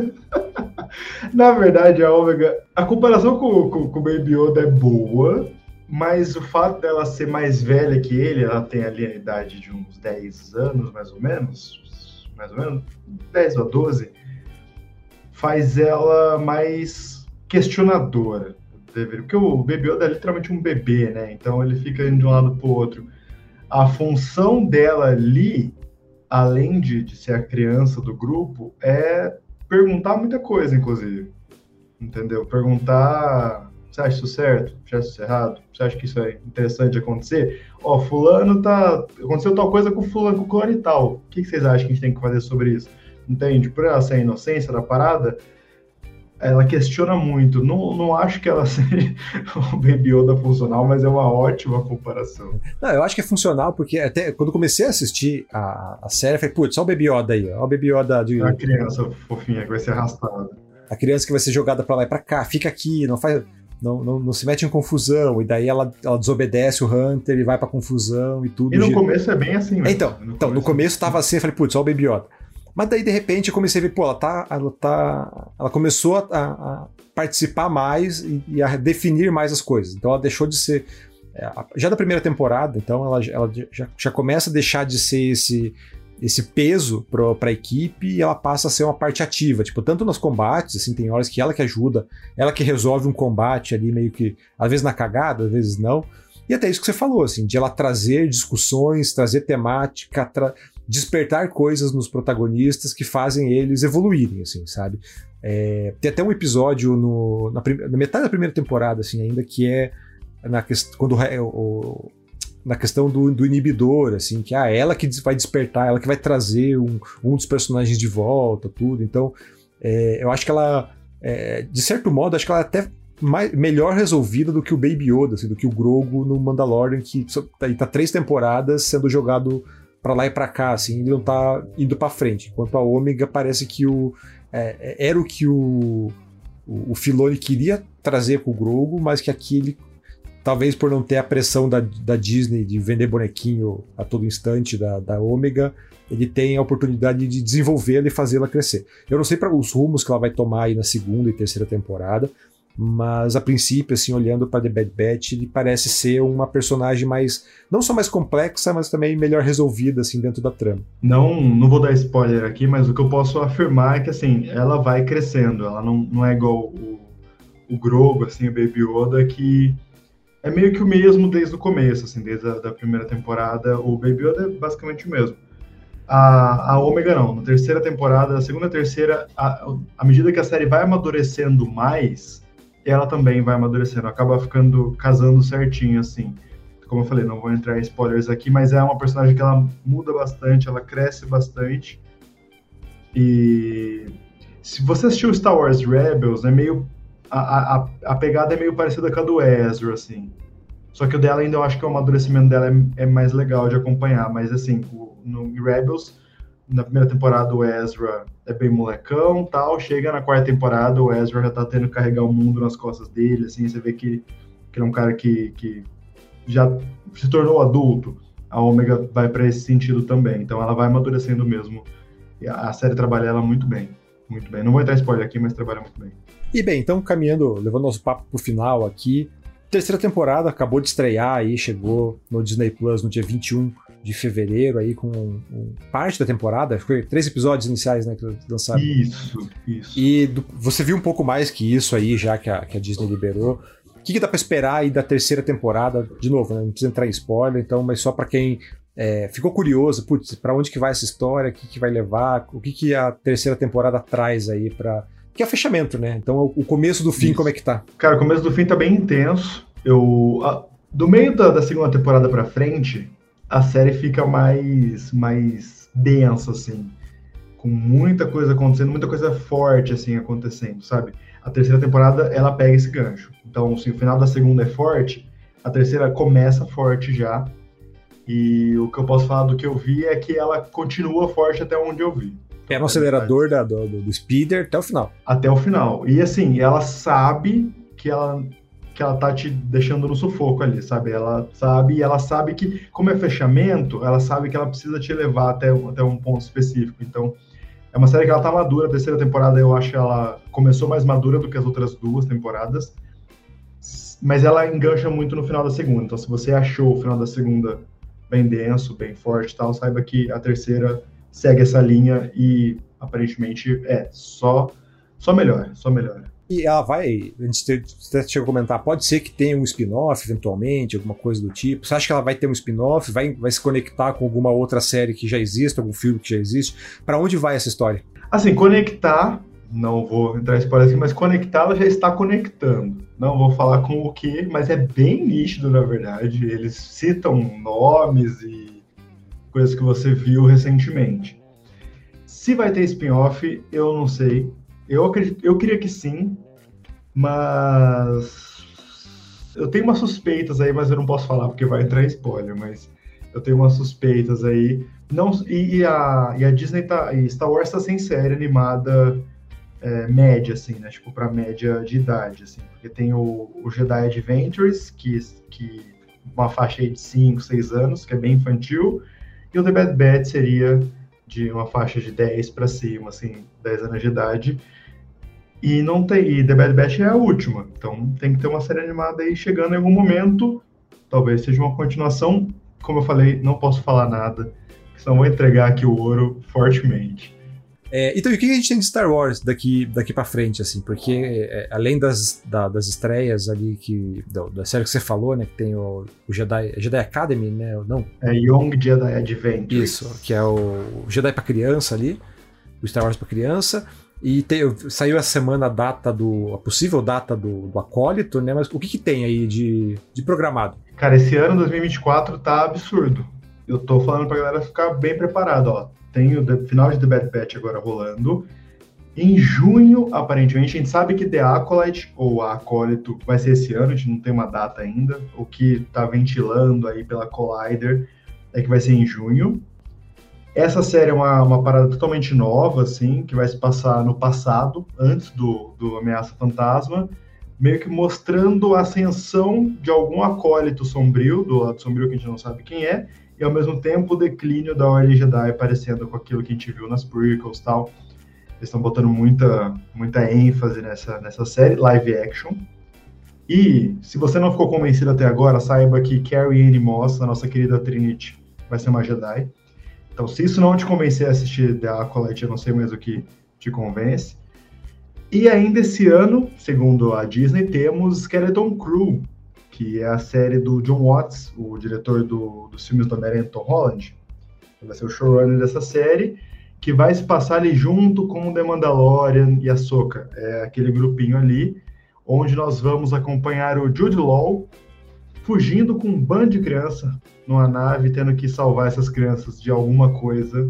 Na verdade, a Ômega, a comparação com, com, com o Baby Yoda é boa, mas o fato dela ser mais velha que ele, ela tem ali a idade de uns 10 anos, mais ou menos, mais ou menos, 10 ou 12, faz ela mais questionadora. Porque o Yoda é literalmente um bebê, né? Então ele fica indo de um lado para o outro. A função dela ali, além de, de ser a criança do grupo, é perguntar muita coisa, inclusive. Entendeu? Perguntar você acha isso certo? Você acha isso errado? Você acha que isso é interessante de acontecer? Ó, fulano tá. Aconteceu tal coisa com fulano, com o clone e tal. O que, vocês acham que a gente tem que fazer sobre isso? Entende? Por ela ser a inocência da parada, ela questiona muito. Não, não acho que ela seja o Baby Yoda funcional, mas é uma ótima comparação. Não, eu acho que é funcional, porque até quando comecei a assistir a, a série, eu falei, putz, olha o Baby Yoda aí, olha o Baby Yoda de. A criança fofinha que vai ser arrastada. A criança que vai ser jogada para lá e pra cá, fica aqui, não faz não, não, não, se mete em confusão, e daí ela, ela desobedece o Hunter e vai pra confusão e tudo. E no gira. começo é bem assim mesmo. Então, no então, no começo tava assim, eu falei, putz, olha o Baby Yoda. Mas daí, de repente, eu comecei a ver, pô, ela tá. Ela, tá, ela começou a, a participar mais e, e, a definir mais as coisas. Então ela deixou de ser. É, já da primeira temporada, então ela, ela já, já começa a deixar de ser esse esse peso para a equipe e ela passa a ser uma parte ativa, tipo, tanto nos combates, assim, tem horas que ela que ajuda, ela que resolve um combate ali meio que, às vezes na cagada, às vezes não. E até isso que você falou, assim, de ela trazer discussões, trazer temática, tra despertar coisas nos protagonistas que fazem eles evoluírem, assim, sabe? É, tem até um episódio no, na, na, metade da primeira temporada, assim, ainda, que é na, quando o, o, na questão do, do, inibidor, assim, que ah, ela que vai despertar, ela que vai trazer um, um dos personagens de volta, tudo. Então, é, eu acho que ela, é, de certo modo, acho que ela é até mais, melhor resolvida do que o Baby Yoda, assim, do que o Grogu no Mandalorian, que tá, tá três temporadas sendo jogado para lá e para cá, assim, e não tá indo para frente. Enquanto a Ômega parece que o é, é, era o que o, o, o Filoni queria trazer com o Grogu, mas que aqui ele talvez por não ter a pressão da, da Disney de vender bonequinho a todo instante da, da Ômega, ele tem a oportunidade de desenvolvê-la e fazê-la crescer. Eu não sei para os rumos que ela vai tomar aí na segunda e terceira temporada, mas a princípio, assim, olhando para The Bad Batch, ele parece ser uma personagem mais, não só mais complexa, mas também melhor resolvida, assim, dentro da trama. Não, não vou dar spoiler aqui, mas o que eu posso afirmar é que, assim, ela vai crescendo, ela não, não é igual o, o Grogu, assim, o Baby Yoda, que é meio que o mesmo desde o começo, assim, desde a da primeira temporada. O Baby Yoda é basicamente o mesmo. A, a Omega não. Na terceira temporada, a segunda terceira, à medida que a série vai amadurecendo mais, ela também vai amadurecendo. Acaba ficando casando certinho, assim. como eu falei, não vou entrar em spoilers aqui, mas é uma personagem que ela muda bastante, ela cresce bastante. E se você assistiu Star Wars Rebels, é meio a, a, a pegada é meio parecida com a do Ezra, assim. Só que o dela ainda eu acho que o amadurecimento dela é, é mais legal de acompanhar. Mas assim, o, no Rebels, na primeira temporada o Ezra é bem molecão tal. Chega na quarta temporada, o Ezra já tá tendo que carregar o mundo nas costas dele, assim, você vê que, que ele é um cara que, que já se tornou adulto. A Omega vai para esse sentido também. Então ela vai amadurecendo mesmo. A série trabalha ela muito bem. Muito bem. Não vou entrar spoiler aqui, mas trabalha muito bem. E bem, então caminhando, levando nosso papo pro final aqui, terceira temporada acabou de estrear aí, chegou no Disney Plus no dia 21 de fevereiro aí com um, um, parte da temporada, foi três episódios iniciais, né, que lançaram. Isso, isso. E do, você viu um pouco mais que isso aí, já que a, que a Disney liberou. O que, que dá para esperar aí da terceira temporada? De novo, né, não precisa entrar em spoiler, então, mas só para quem é, ficou curioso, putz, para onde que vai essa história, o que, que vai levar, o que, que a terceira temporada traz aí para que é fechamento, né? Então, o começo do fim, Isso. como é que tá? Cara, o começo do fim tá bem intenso. Eu, a, do meio da, da segunda temporada para frente, a série fica mais, mais densa, assim. Com muita coisa acontecendo, muita coisa forte, assim, acontecendo, sabe? A terceira temporada, ela pega esse gancho. Então, se o final da segunda é forte, a terceira começa forte já. E o que eu posso falar do que eu vi é que ela continua forte até onde eu vi. É no acelerador da, do, do, speeder até o final. Até o final. E assim, ela sabe que ela que ela tá te deixando no sufoco ali, sabe? Ela sabe, ela sabe que, como é fechamento, ela sabe que ela precisa te levar até, até um ponto específico. Então, é uma série que ela tá madura. A terceira temporada eu acho que ela começou mais madura do que as outras duas temporadas. Mas ela engancha muito no final da segunda. Então, se você achou o final da segunda bem denso, bem forte e tal, saiba que a terceira segue essa linha e aparentemente é só só melhora, só melhora. E ela vai, a gente chegou a comentar, pode ser que tenha um spin-off eventualmente, alguma coisa do tipo. Você acha que ela vai ter um spin-off, vai, vai se conectar com alguma outra série que já existe, algum filme que já existe? Para onde vai essa história? Assim, conectar, não vou entrar em spoiler aqui, mas conectar ela já está conectando. Não vou falar com o que, mas é bem nítido, na verdade. Eles citam nomes e coisas que você viu recentemente. Se vai ter spin-off, eu não sei. Eu, acredito, eu queria que sim, mas eu tenho umas suspeitas aí, mas eu não posso falar porque vai entrar spoiler, mas eu tenho umas suspeitas aí. Não, e, e a, e a Disney tá. E Star Wars tá sem série animada é, média, assim, né? Tipo, pra média de idade, assim. Porque tem o, o Jedi Adventures, que, que uma faixa aí de 5, 6 anos, que é bem infantil, e o The Bad Batch seria de uma faixa de 10 para cima, assim, 10 anos de idade. E não tem, e The Bad Batch é a última. Então tem que ter uma série animada aí chegando em algum momento. Talvez seja uma continuação. Como eu falei, não posso falar nada, senão vou entregar aqui o ouro fortemente. É, então, e o que a gente tem de Star Wars daqui, daqui para frente, assim? Porque é, além das, da, das estreias ali que da, da, série que você falou, né, que tem o, o Jedi, Jedi Academy, né? Não? É Young Jedi Adventure. Isso, que é o, o Jedi para criança ali, o Star Wars para criança. E tem, saiu essa semana a data do. a possível data do, do acólito, né? Mas o que, que tem aí de, de programado? Cara, esse ano 2024 tá absurdo. Eu tô falando pra galera ficar bem preparado, ó tem o final de The Bad Batch agora rolando. Em junho, aparentemente, a gente sabe que The Acolyte, ou a Acólito, vai ser esse ano, a gente não tem uma data ainda. O que está ventilando aí pela Collider é que vai ser em junho. Essa série é uma, uma parada totalmente nova, assim, que vai se passar no passado, antes do, do Ameaça Fantasma, meio que mostrando a ascensão de algum acólito sombrio, do lado sombrio que a gente não sabe quem é, e ao mesmo tempo o declínio da Ordem Jedi parecendo com aquilo que a gente viu nas prequels e tal. Eles estão botando muita, muita ênfase nessa, nessa série, live action. E, se você não ficou convencido até agora, saiba que Carrie Anne Moss, a nossa querida Trinity, vai ser uma Jedi. Então, se isso não te convencer a assistir The Acolyte, eu não sei mais o que te convence. E ainda esse ano, segundo a Disney, temos Skeleton Crew, que é a série do John Watts, o diretor do, dos filmes do Homem-Aranha Tom Holland. Ele vai ser o showrunner dessa série, que vai se passar ali junto com o The Mandalorian e a Soca. É aquele grupinho ali, onde nós vamos acompanhar o Jude Law fugindo com um bando de criança numa nave, tendo que salvar essas crianças de alguma coisa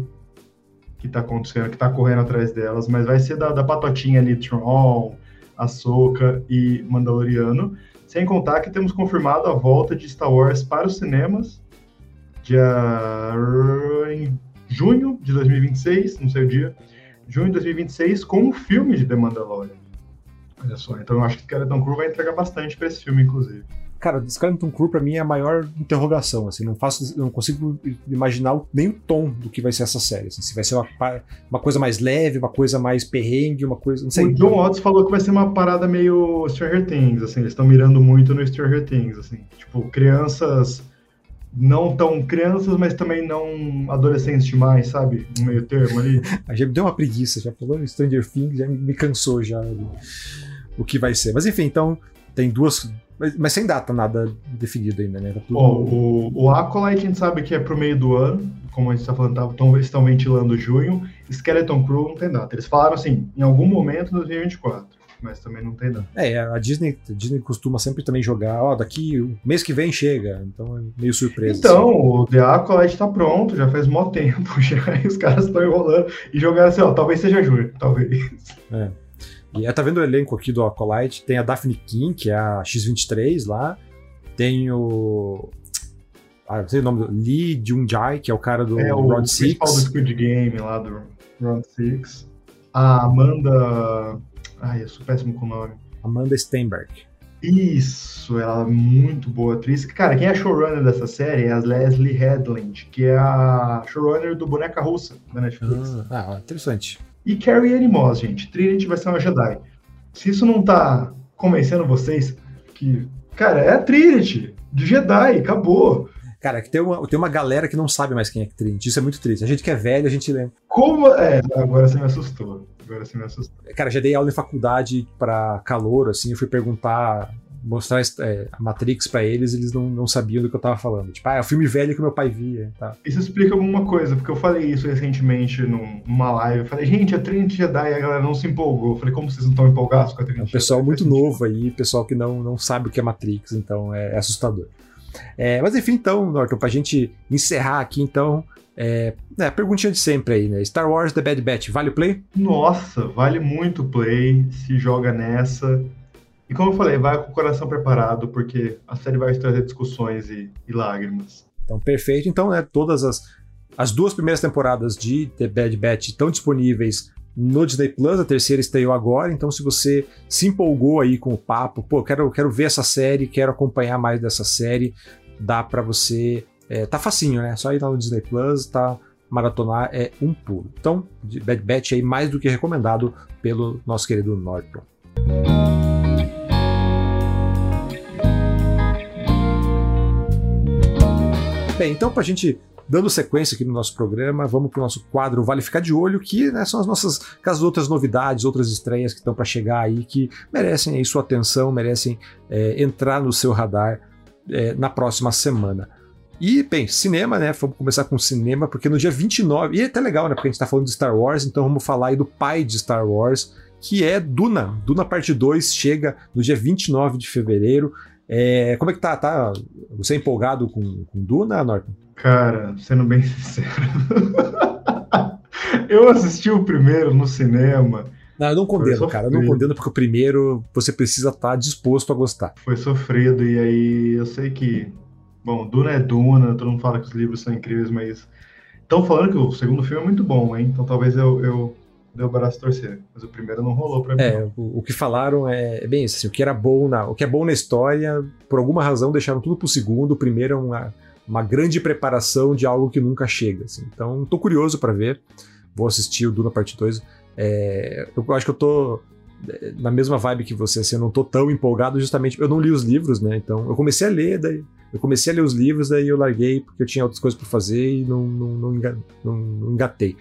que tá acontecendo, que tá correndo atrás delas, mas vai ser da, da patotinha ali, Tron, Ahsoka e Mandaloriano, sem contar que temos confirmado a volta de Star Wars para os cinemas, dia em junho de 2026, não sei o dia, junho de 2026, com o filme de The Mandalorian. Olha só, então eu acho que Skeleton Crew vai entregar bastante para esse filme, inclusive. Cara, Skeleton Crew pra mim é a maior interrogação, assim, não faço, não consigo imaginar nem o tom do que vai ser essa série, assim, se vai ser uma, uma coisa mais leve, uma coisa mais perrengue, uma coisa, não sei. O John Watts falou que vai ser uma parada meio Stranger Things, assim, eles estão mirando muito no Stranger Things, assim, tipo, crianças não tão crianças, mas também não adolescentes demais, sabe? No meio termo ali. já me deu uma preguiça, já falou no Stranger Things, já me cansou já o que vai ser. Mas enfim, então tem duas mas, mas, sem data nada definido ainda, né? Tá tudo... o, o Acolyte a gente sabe que é pro meio do ano, como a gente tá falando, tá, tão, eles estão ventilando junho. Skeleton Crew não tem data. Eles falaram assim, em algum momento em 2024, mas também não tem data. É, a Disney, a Disney costuma sempre também jogar, ó, daqui mês que vem chega, então é meio surpresa. Então, assim. o The Acolyte tá pronto, já faz mó tempo já, e os caras estão enrolando e jogaram assim, ó, talvez seja junho, talvez. É. E é, tá vendo o elenco aqui do Acolyte? Tem a Daphne King, que é a X-23 lá. Tem o. Ah, não sei o nome do. Lee Jung-jae, que é o cara do é, Round 6. É o do Squid Game lá do Round 6. A Amanda. Ai, eu sou péssimo com o nome. Amanda Steinberg. Isso, ela é muito boa atriz. Cara, quem é a showrunner dessa série é a Leslie Headland, que é a showrunner do Boneca Russa da Netflix. Ah, ah interessante. E Carrie Anne Moss, gente. Trinity vai ser uma Jedi. Se isso não tá convencendo vocês que, cara, é a Trinity de Jedi, acabou. Cara, que tem uma, tem uma galera que não sabe mais quem é Trinity. Isso é muito triste. A gente que é velho, a gente lembra. Como? É, agora você me assustou. Agora você me assustou. Cara, já dei aula em faculdade para calor, assim, eu fui perguntar mostrar é, a Matrix para eles, eles não, não sabiam do que eu tava falando. Tipo, ah, é o filme velho que meu pai via. Tá. Isso explica alguma coisa, porque eu falei isso recentemente numa live. Eu falei, gente, a Trinity Jedi, a galera não se empolgou. Eu falei, como vocês não estão empolgados com a Trinity É um pessoal muito novo aí, pessoal que não, não sabe o que é Matrix, então é, é assustador. É, mas enfim, então, Norton, pra gente encerrar aqui, então, é, é, perguntinha de sempre aí, né? Star Wars The Bad Batch, vale o play? Nossa, vale muito o play, se joga nessa. E como eu falei, vai com o coração preparado, porque a série vai trazer discussões e, e lágrimas. Então, perfeito. Então, né, todas as, as duas primeiras temporadas de The Bad Batch estão disponíveis no Disney Plus, a terceira estreou agora, então se você se empolgou aí com o papo, pô, quero, quero ver essa série, quero acompanhar mais dessa série, dá para você, é, tá facinho, né? Só ir lá no Disney Plus, tá maratonar é um pulo. Então, Bad Batch aí mais do que recomendado pelo nosso querido Norton. Bem, então para a gente dando sequência aqui no nosso programa, vamos para o nosso quadro Vale Ficar de Olho, que né, são as nossas as outras novidades, outras estreias que estão para chegar aí, que merecem aí sua atenção, merecem é, entrar no seu radar é, na próxima semana. E, bem, cinema, né? Vamos começar com cinema, porque no dia 29, e é até legal, né? Porque a gente está falando de Star Wars, então vamos falar aí do pai de Star Wars, que é Duna. Duna Parte 2 chega no dia 29 de fevereiro. É, como é que tá, tá? Você é empolgado com, com Duna, Norton? Cara, sendo bem sincero. eu assisti o primeiro no cinema. Não, eu não condeno, cara. Eu não condeno porque o primeiro você precisa estar tá disposto a gostar. Foi sofrido, e aí eu sei que. Bom, Duna é Duna, todo mundo fala que os livros são incríveis, mas. Estão falando que o segundo filme é muito bom, hein? Então talvez eu, eu deu o braço torcer. Mas o primeiro não rolou pra mim. É, o, o, que falaram é, é bem isso, assim, o que era bom na, o que é bom na história, por alguma razão deixaram tudo pro segundo. O primeiro é uma, uma grande preparação de algo que nunca chega. Assim. Então, tô curioso para ver. Vou assistir o Duna Parte 2. É, eu acho que eu tô é, na mesma vibe que você, assim, eu não tô tão empolgado, justamente eu não li os livros, né? Então, eu comecei a ler, daí eu comecei a ler os livros, daí eu larguei porque eu tinha outras coisas para fazer e não, não, não, não, não engatei.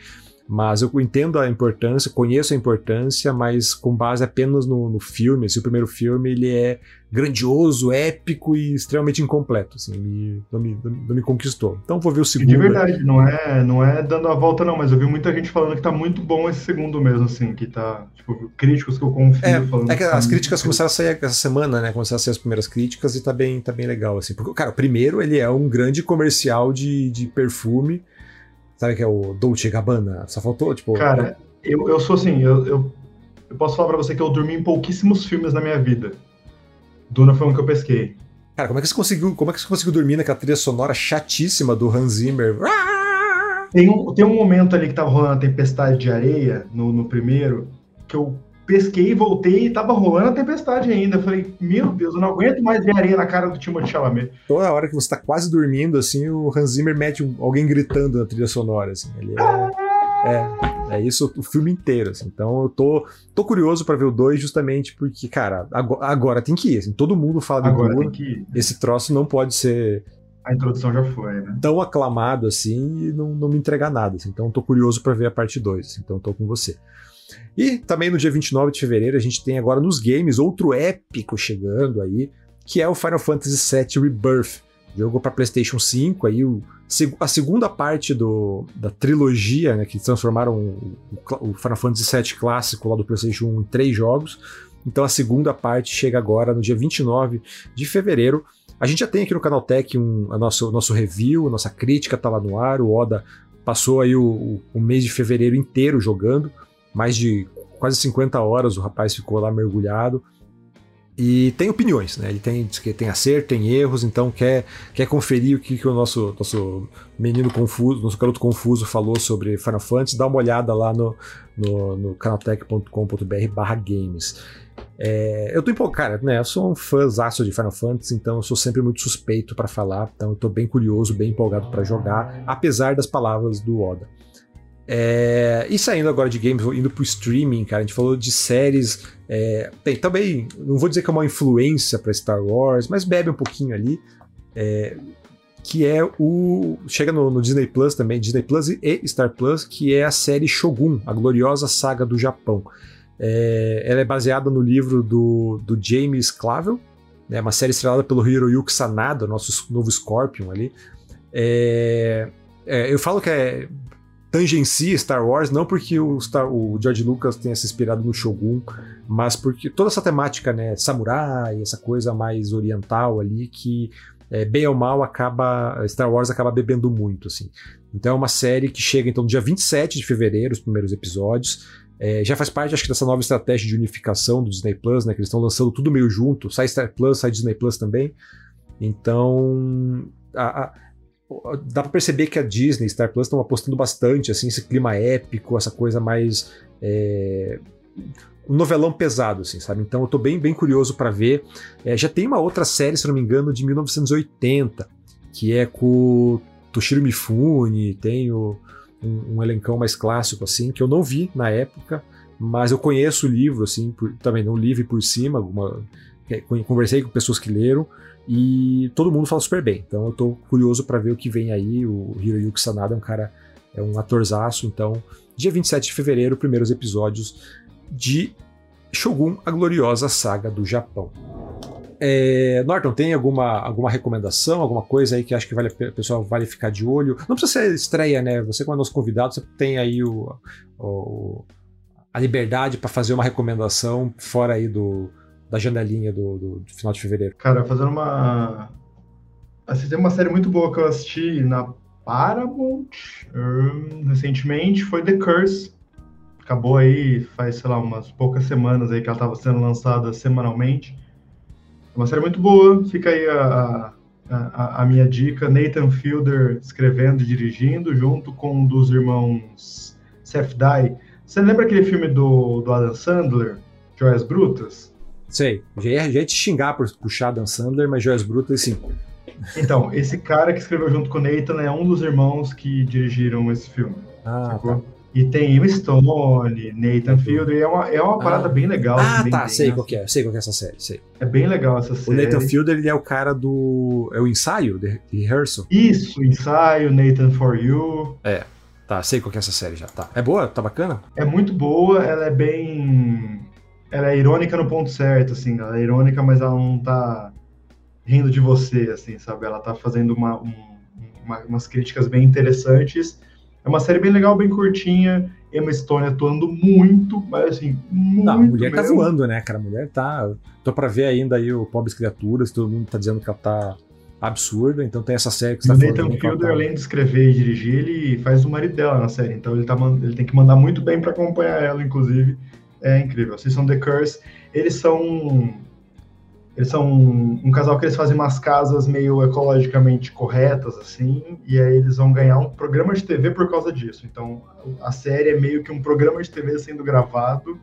Mas eu entendo a importância, conheço a importância, mas com base apenas no, no filme. Assim, o primeiro filme ele é grandioso, épico e extremamente incompleto. Assim, ele não me, não me conquistou. Então vou ver o segundo. De verdade, não é, não é dando a volta, não, mas eu vi muita gente falando que tá muito bom esse segundo mesmo, assim, que tá. Tipo, críticos que eu confio é, falando. É que, que as tá críticas começaram a sair essa semana, né? Começaram a sair as primeiras críticas e tá bem, tá bem legal, assim. Porque, cara, o primeiro ele é um grande comercial de, de perfume Sabe que é o Dolce Gabbana? Só faltou, tipo. Cara, eu, eu sou assim, eu, eu, eu posso falar pra você que eu dormi em pouquíssimos filmes na minha vida. Duna foi um que eu pesquei. Cara, como é que você conseguiu, como é que você conseguiu dormir naquela trilha sonora chatíssima do Hans Zimmer? Tem um, tem um momento ali que tava rolando a tempestade de areia no, no primeiro, que eu pesquei, voltei e tava rolando a tempestade ainda. Eu falei, meu Deus, eu não aguento mais ver areia na cara do Timothée Chalamet. Toda hora que você tá quase dormindo, assim, o Hans Zimmer mete um, alguém gritando na trilha sonora, assim. Ele é, é, é isso o filme inteiro, assim. Então eu tô, tô curioso para ver o 2 justamente porque, cara, agora, agora, tem que ir, assim. Todo mundo fala de agora tem que ir. Esse troço não pode ser... A introdução já foi, né? Tão aclamado assim e não, não me entregar nada. Assim. Então tô curioso para ver a parte 2. Assim. Então tô com você. E também no dia 29 de fevereiro a gente tem agora nos games outro épico chegando aí, que é o Final Fantasy VII Rebirth. Jogo para PlayStation 5, aí o, a segunda parte do, da trilogia, né, que transformaram o, o Final Fantasy VII clássico lá do PlayStation 1 em três jogos. Então a segunda parte chega agora no dia 29 de fevereiro. A gente já tem aqui no Canal Tech um, a nosso, nosso review, nossa crítica tá lá no ar. O Oda passou aí o, o mês de fevereiro inteiro jogando mais de quase 50 horas o rapaz ficou lá mergulhado. E tem opiniões, né? Ele tem, que tem acerto, tem erros, então quer, quer conferir o que, que o nosso, nosso menino confuso, nosso garoto confuso falou sobre Final Fantasy, dá uma olhada lá no, no, no canaltech.com.br barra games. É, eu tô empolgado, cara, né? Eu sou um fãzaço de Final Fantasy, então eu sou sempre muito suspeito para falar, então eu tô bem curioso, bem empolgado para jogar, apesar das palavras do Oda. É, e saindo agora de games, indo pro streaming, cara, a gente falou de séries. É, tem também, não vou dizer que é uma influência para Star Wars, mas bebe um pouquinho ali. É, que é o. Chega no, no, Disney Plus também, Disney Plus e Star Plus, que é a série Shogun, a gloriosa saga do Japão. É, ela é baseada no livro do, do James Clavel, né, uma série estrelada pelo Hiroyuki Sanada, nosso novo Scorpion ali. É, é, eu falo que é tangencia Star Wars, não porque o, Star, o George Lucas tenha se inspirado no Shogun, mas porque toda essa temática, né, samurai, essa coisa mais oriental ali, que é, bem ou mal acaba Star Wars acaba bebendo muito, assim. Então é uma série que chega então no dia 27 de fevereiro, os primeiros episódios. É, já faz parte, acho que, dessa nova estratégia de unificação do Disney Plus, né? Que eles estão lançando tudo meio junto. Sai Star Plus, sai Disney Plus também. Então, a, a dá para perceber que a Disney, Star Plus estão apostando bastante assim esse clima épico, essa coisa mais é, um novelão pesado, assim, sabe? Então eu tô bem, bem curioso para ver. É, já tem uma outra série, se não me engano, de 1980, que é com Toshiro Mifune, tem o, um, um, elencão mais clássico, assim, que eu não vi na época, mas eu conheço o livro, assim, por, também não li por cima, alguma, é, conversei com pessoas que leram, e todo mundo fala super bem. Então eu tô curioso para ver o que vem aí. O Hiroyuki Sanada é um cara, é um atorzaço. Então, dia 27 de fevereiro, primeiros episódios de Shogun, a gloriosa saga do Japão. É, Norton, tem alguma, alguma recomendação, alguma coisa aí que acho que vale, o pessoal vale ficar de olho? Não precisa ser estreia, né? Você, como é nosso convidado, você tem aí o, o a liberdade para fazer uma recomendação fora aí do, da janelinha do, do, do, final de fevereiro? Cara, fazendo uma. Assim, tem uma série muito boa que eu assisti na Paramount um, recentemente, foi The Curse. Acabou aí faz, sei lá, umas poucas semanas aí que ela estava sendo lançada semanalmente. É uma série muito boa, fica aí a, a, a, minha dica. Nathan Fielder escrevendo e dirigindo, junto com um dos irmãos Seth Dye. Você lembra aquele filme do, do Adam Sandler, Joias Brutas? Sei. Já ia, já ia te xingar por puxar Dan Sandler, mas Joias Brutas, sim. Então, esse cara que escreveu junto com o Nathan é um dos irmãos que dirigiram esse filme. Ah, tá. E tem Emma Stone, Nathan Fielder, é uma, é uma parada ah. bem legal. Ah, tá, bem, sei qual que é, sei qual que é essa série, sei. É bem legal essa série. O Nathan Fielder, ele é o cara do... é o ensaio, de, de Rehearsal? Isso, ensaio, Nathan For You. É. Tá, sei qual que é essa série já. Tá. É boa? Tá bacana? É muito boa, ela é bem. Ela é irônica no ponto certo, assim. Ela é irônica, mas ela não tá rindo de você, assim, sabe? Ela tá fazendo uma, um, uma, umas críticas bem interessantes. É uma série bem legal, bem curtinha. Emma Stone atuando muito, mas assim, muito. Não, a mulher tá mesmo. tá voando, né, cara? A mulher tá. Tô pra ver ainda aí o Pobres Criaturas, todo mundo tá dizendo que ela tá absurda, então tem essa série que você tá falando. Nathan Fielder, além de escrever e dirigir, ele faz o marido dela na série, então ele, tá, ele tem que mandar muito bem para acompanhar ela, inclusive. É incrível. Vocês são The Curse, eles são eles são um, um, casal que eles fazem umas casas meio ecologicamente corretas, assim, e aí eles vão ganhar um programa de TV por causa disso. Então, a série é meio que um programa de TV sendo gravado,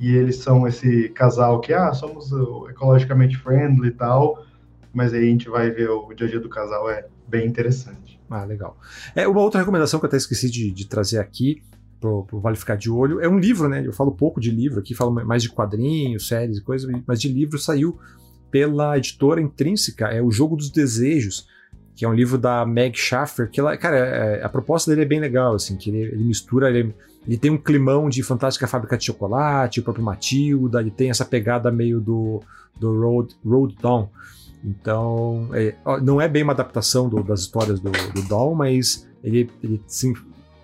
e eles são esse casal que, ah, somos ecologicamente friendly e tal, mas aí a gente vai ver o dia a dia do casal, é bem interessante. Ah, legal. É, uma outra recomendação que eu até esqueci de, de trazer aqui, pro, pro Vale Ficar de Olho. É um livro, né? Eu falo pouco de livro aqui, falo mais de quadrinhos, séries e coisas, mas de livro saiu pela editora Intrínseca, é O Jogo dos Desejos, que é um livro da Meg Schaffer, que ela, cara, é, a proposta dele é bem legal, assim, que ele, ele mistura, ele, ele, tem um climão de Fantástica Fábrica de Chocolate, o próprio Matilda, ele tem essa pegada meio do, do Road, Road Dawn. Então, é, não é bem uma adaptação do, das histórias do, do mas ele, ele se,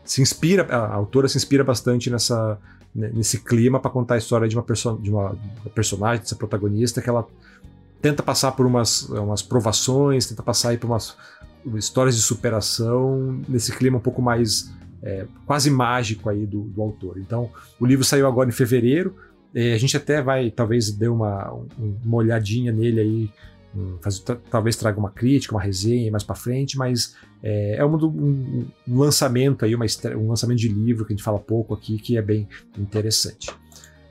se inspira, a autora se inspira bastante nessa, nesse clima para contar a história de uma, perso de uma, personagem, dessa protagonista, que ela tenta passar por umas, umas provações, tenta passar por umas histórias de superação, nesse clima um pouco mais é, quase mágico aí do, do, autor. Então, o livro saiu agora em fevereiro, a gente até vai, talvez, dê uma, uma olhadinha nele aí faz, talvez traga uma crítica, uma resenha mais para frente, mas é, é um, um, lançamento aí, uma, um lançamento de livro que a gente fala pouco aqui, que é bem interessante.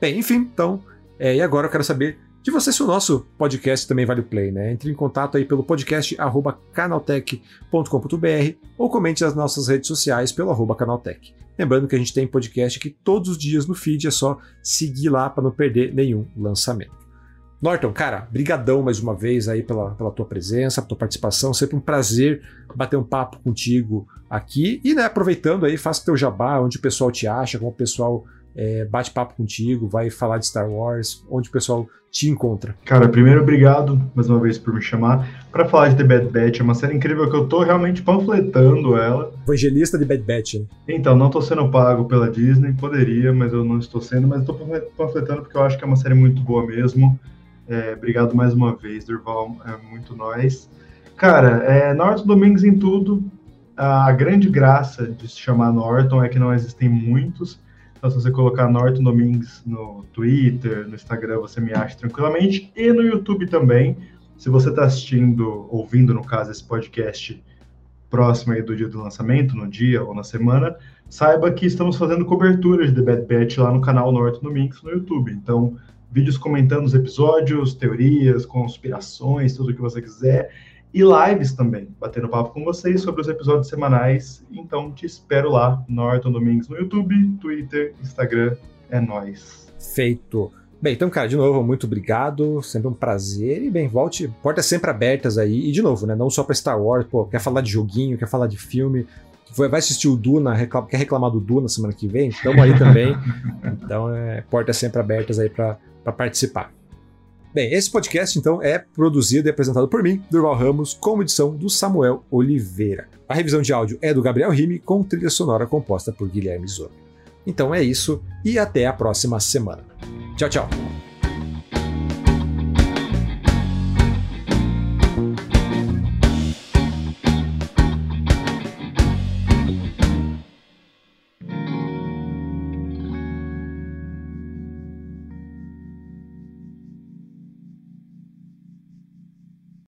Bem, enfim, então, é, e agora eu quero saber de você se o nosso podcast também vale o play, né? Entre em contato aí pelo podcast arroba canaltech.com.br ou comente nas nossas redes sociais pelo arroba canaltech. Lembrando que a gente tem podcast aqui todos os dias no feed, é só seguir lá para não perder nenhum lançamento. Norton, cara, brigadão mais uma vez aí pela, pela tua presença, pela tua participação. Sempre um prazer bater um papo contigo aqui. E, né, aproveitando aí, faça teu jabá, onde o pessoal te acha, como o pessoal é, bate papo contigo, vai falar de Star Wars, onde o pessoal te encontra. Cara, primeiro, obrigado mais uma vez por me chamar para falar de The Bad Batch. É uma série incrível que eu tô realmente panfletando ela. Evangelista de Bad Batch, né? Então, não tô sendo pago pela Disney, poderia, mas eu não estou sendo, mas eu tô panfletando porque eu acho que é uma série muito boa mesmo. É, obrigado mais uma vez, Durval, é muito nós. Cara, é, Norton Domingos em tudo. A grande graça de se chamar Norton é que não existem muitos. Então, se você colocar Norton Domingues no Twitter, no Instagram, você me acha tranquilamente. E no YouTube também. Se você está assistindo, ouvindo, no caso, esse podcast próximo aí do dia do lançamento, no dia ou na semana, saiba que estamos fazendo cobertura de The Bad Batch lá no canal Norton Domingues no YouTube. Então, vídeos comentando os episódios, teorias, conspirações, tudo o que você quiser. E lives também, batendo papo com vocês sobre os episódios semanais. Então te espero lá, Norton Domingos no YouTube, Twitter, Instagram. É nós. Feito. Bem, então, cara, de novo, muito obrigado. Sempre um prazer. E, bem, volte. Portas sempre abertas aí. E, de novo, né? Não só pra Star Wars, pô, quer falar de joguinho, quer falar de filme. Vai assistir o Duna, reclama, quer reclamar do Duna semana que vem? Estamos aí também. Então, é, portas sempre abertas aí para para participar. Bem, esse podcast então é produzido e apresentado por mim, Durval Ramos, com edição do Samuel Oliveira. A revisão de áudio é do Gabriel Rime, com trilha sonora composta por Guilherme Zoro. Então é isso e até a próxima semana. Tchau, tchau.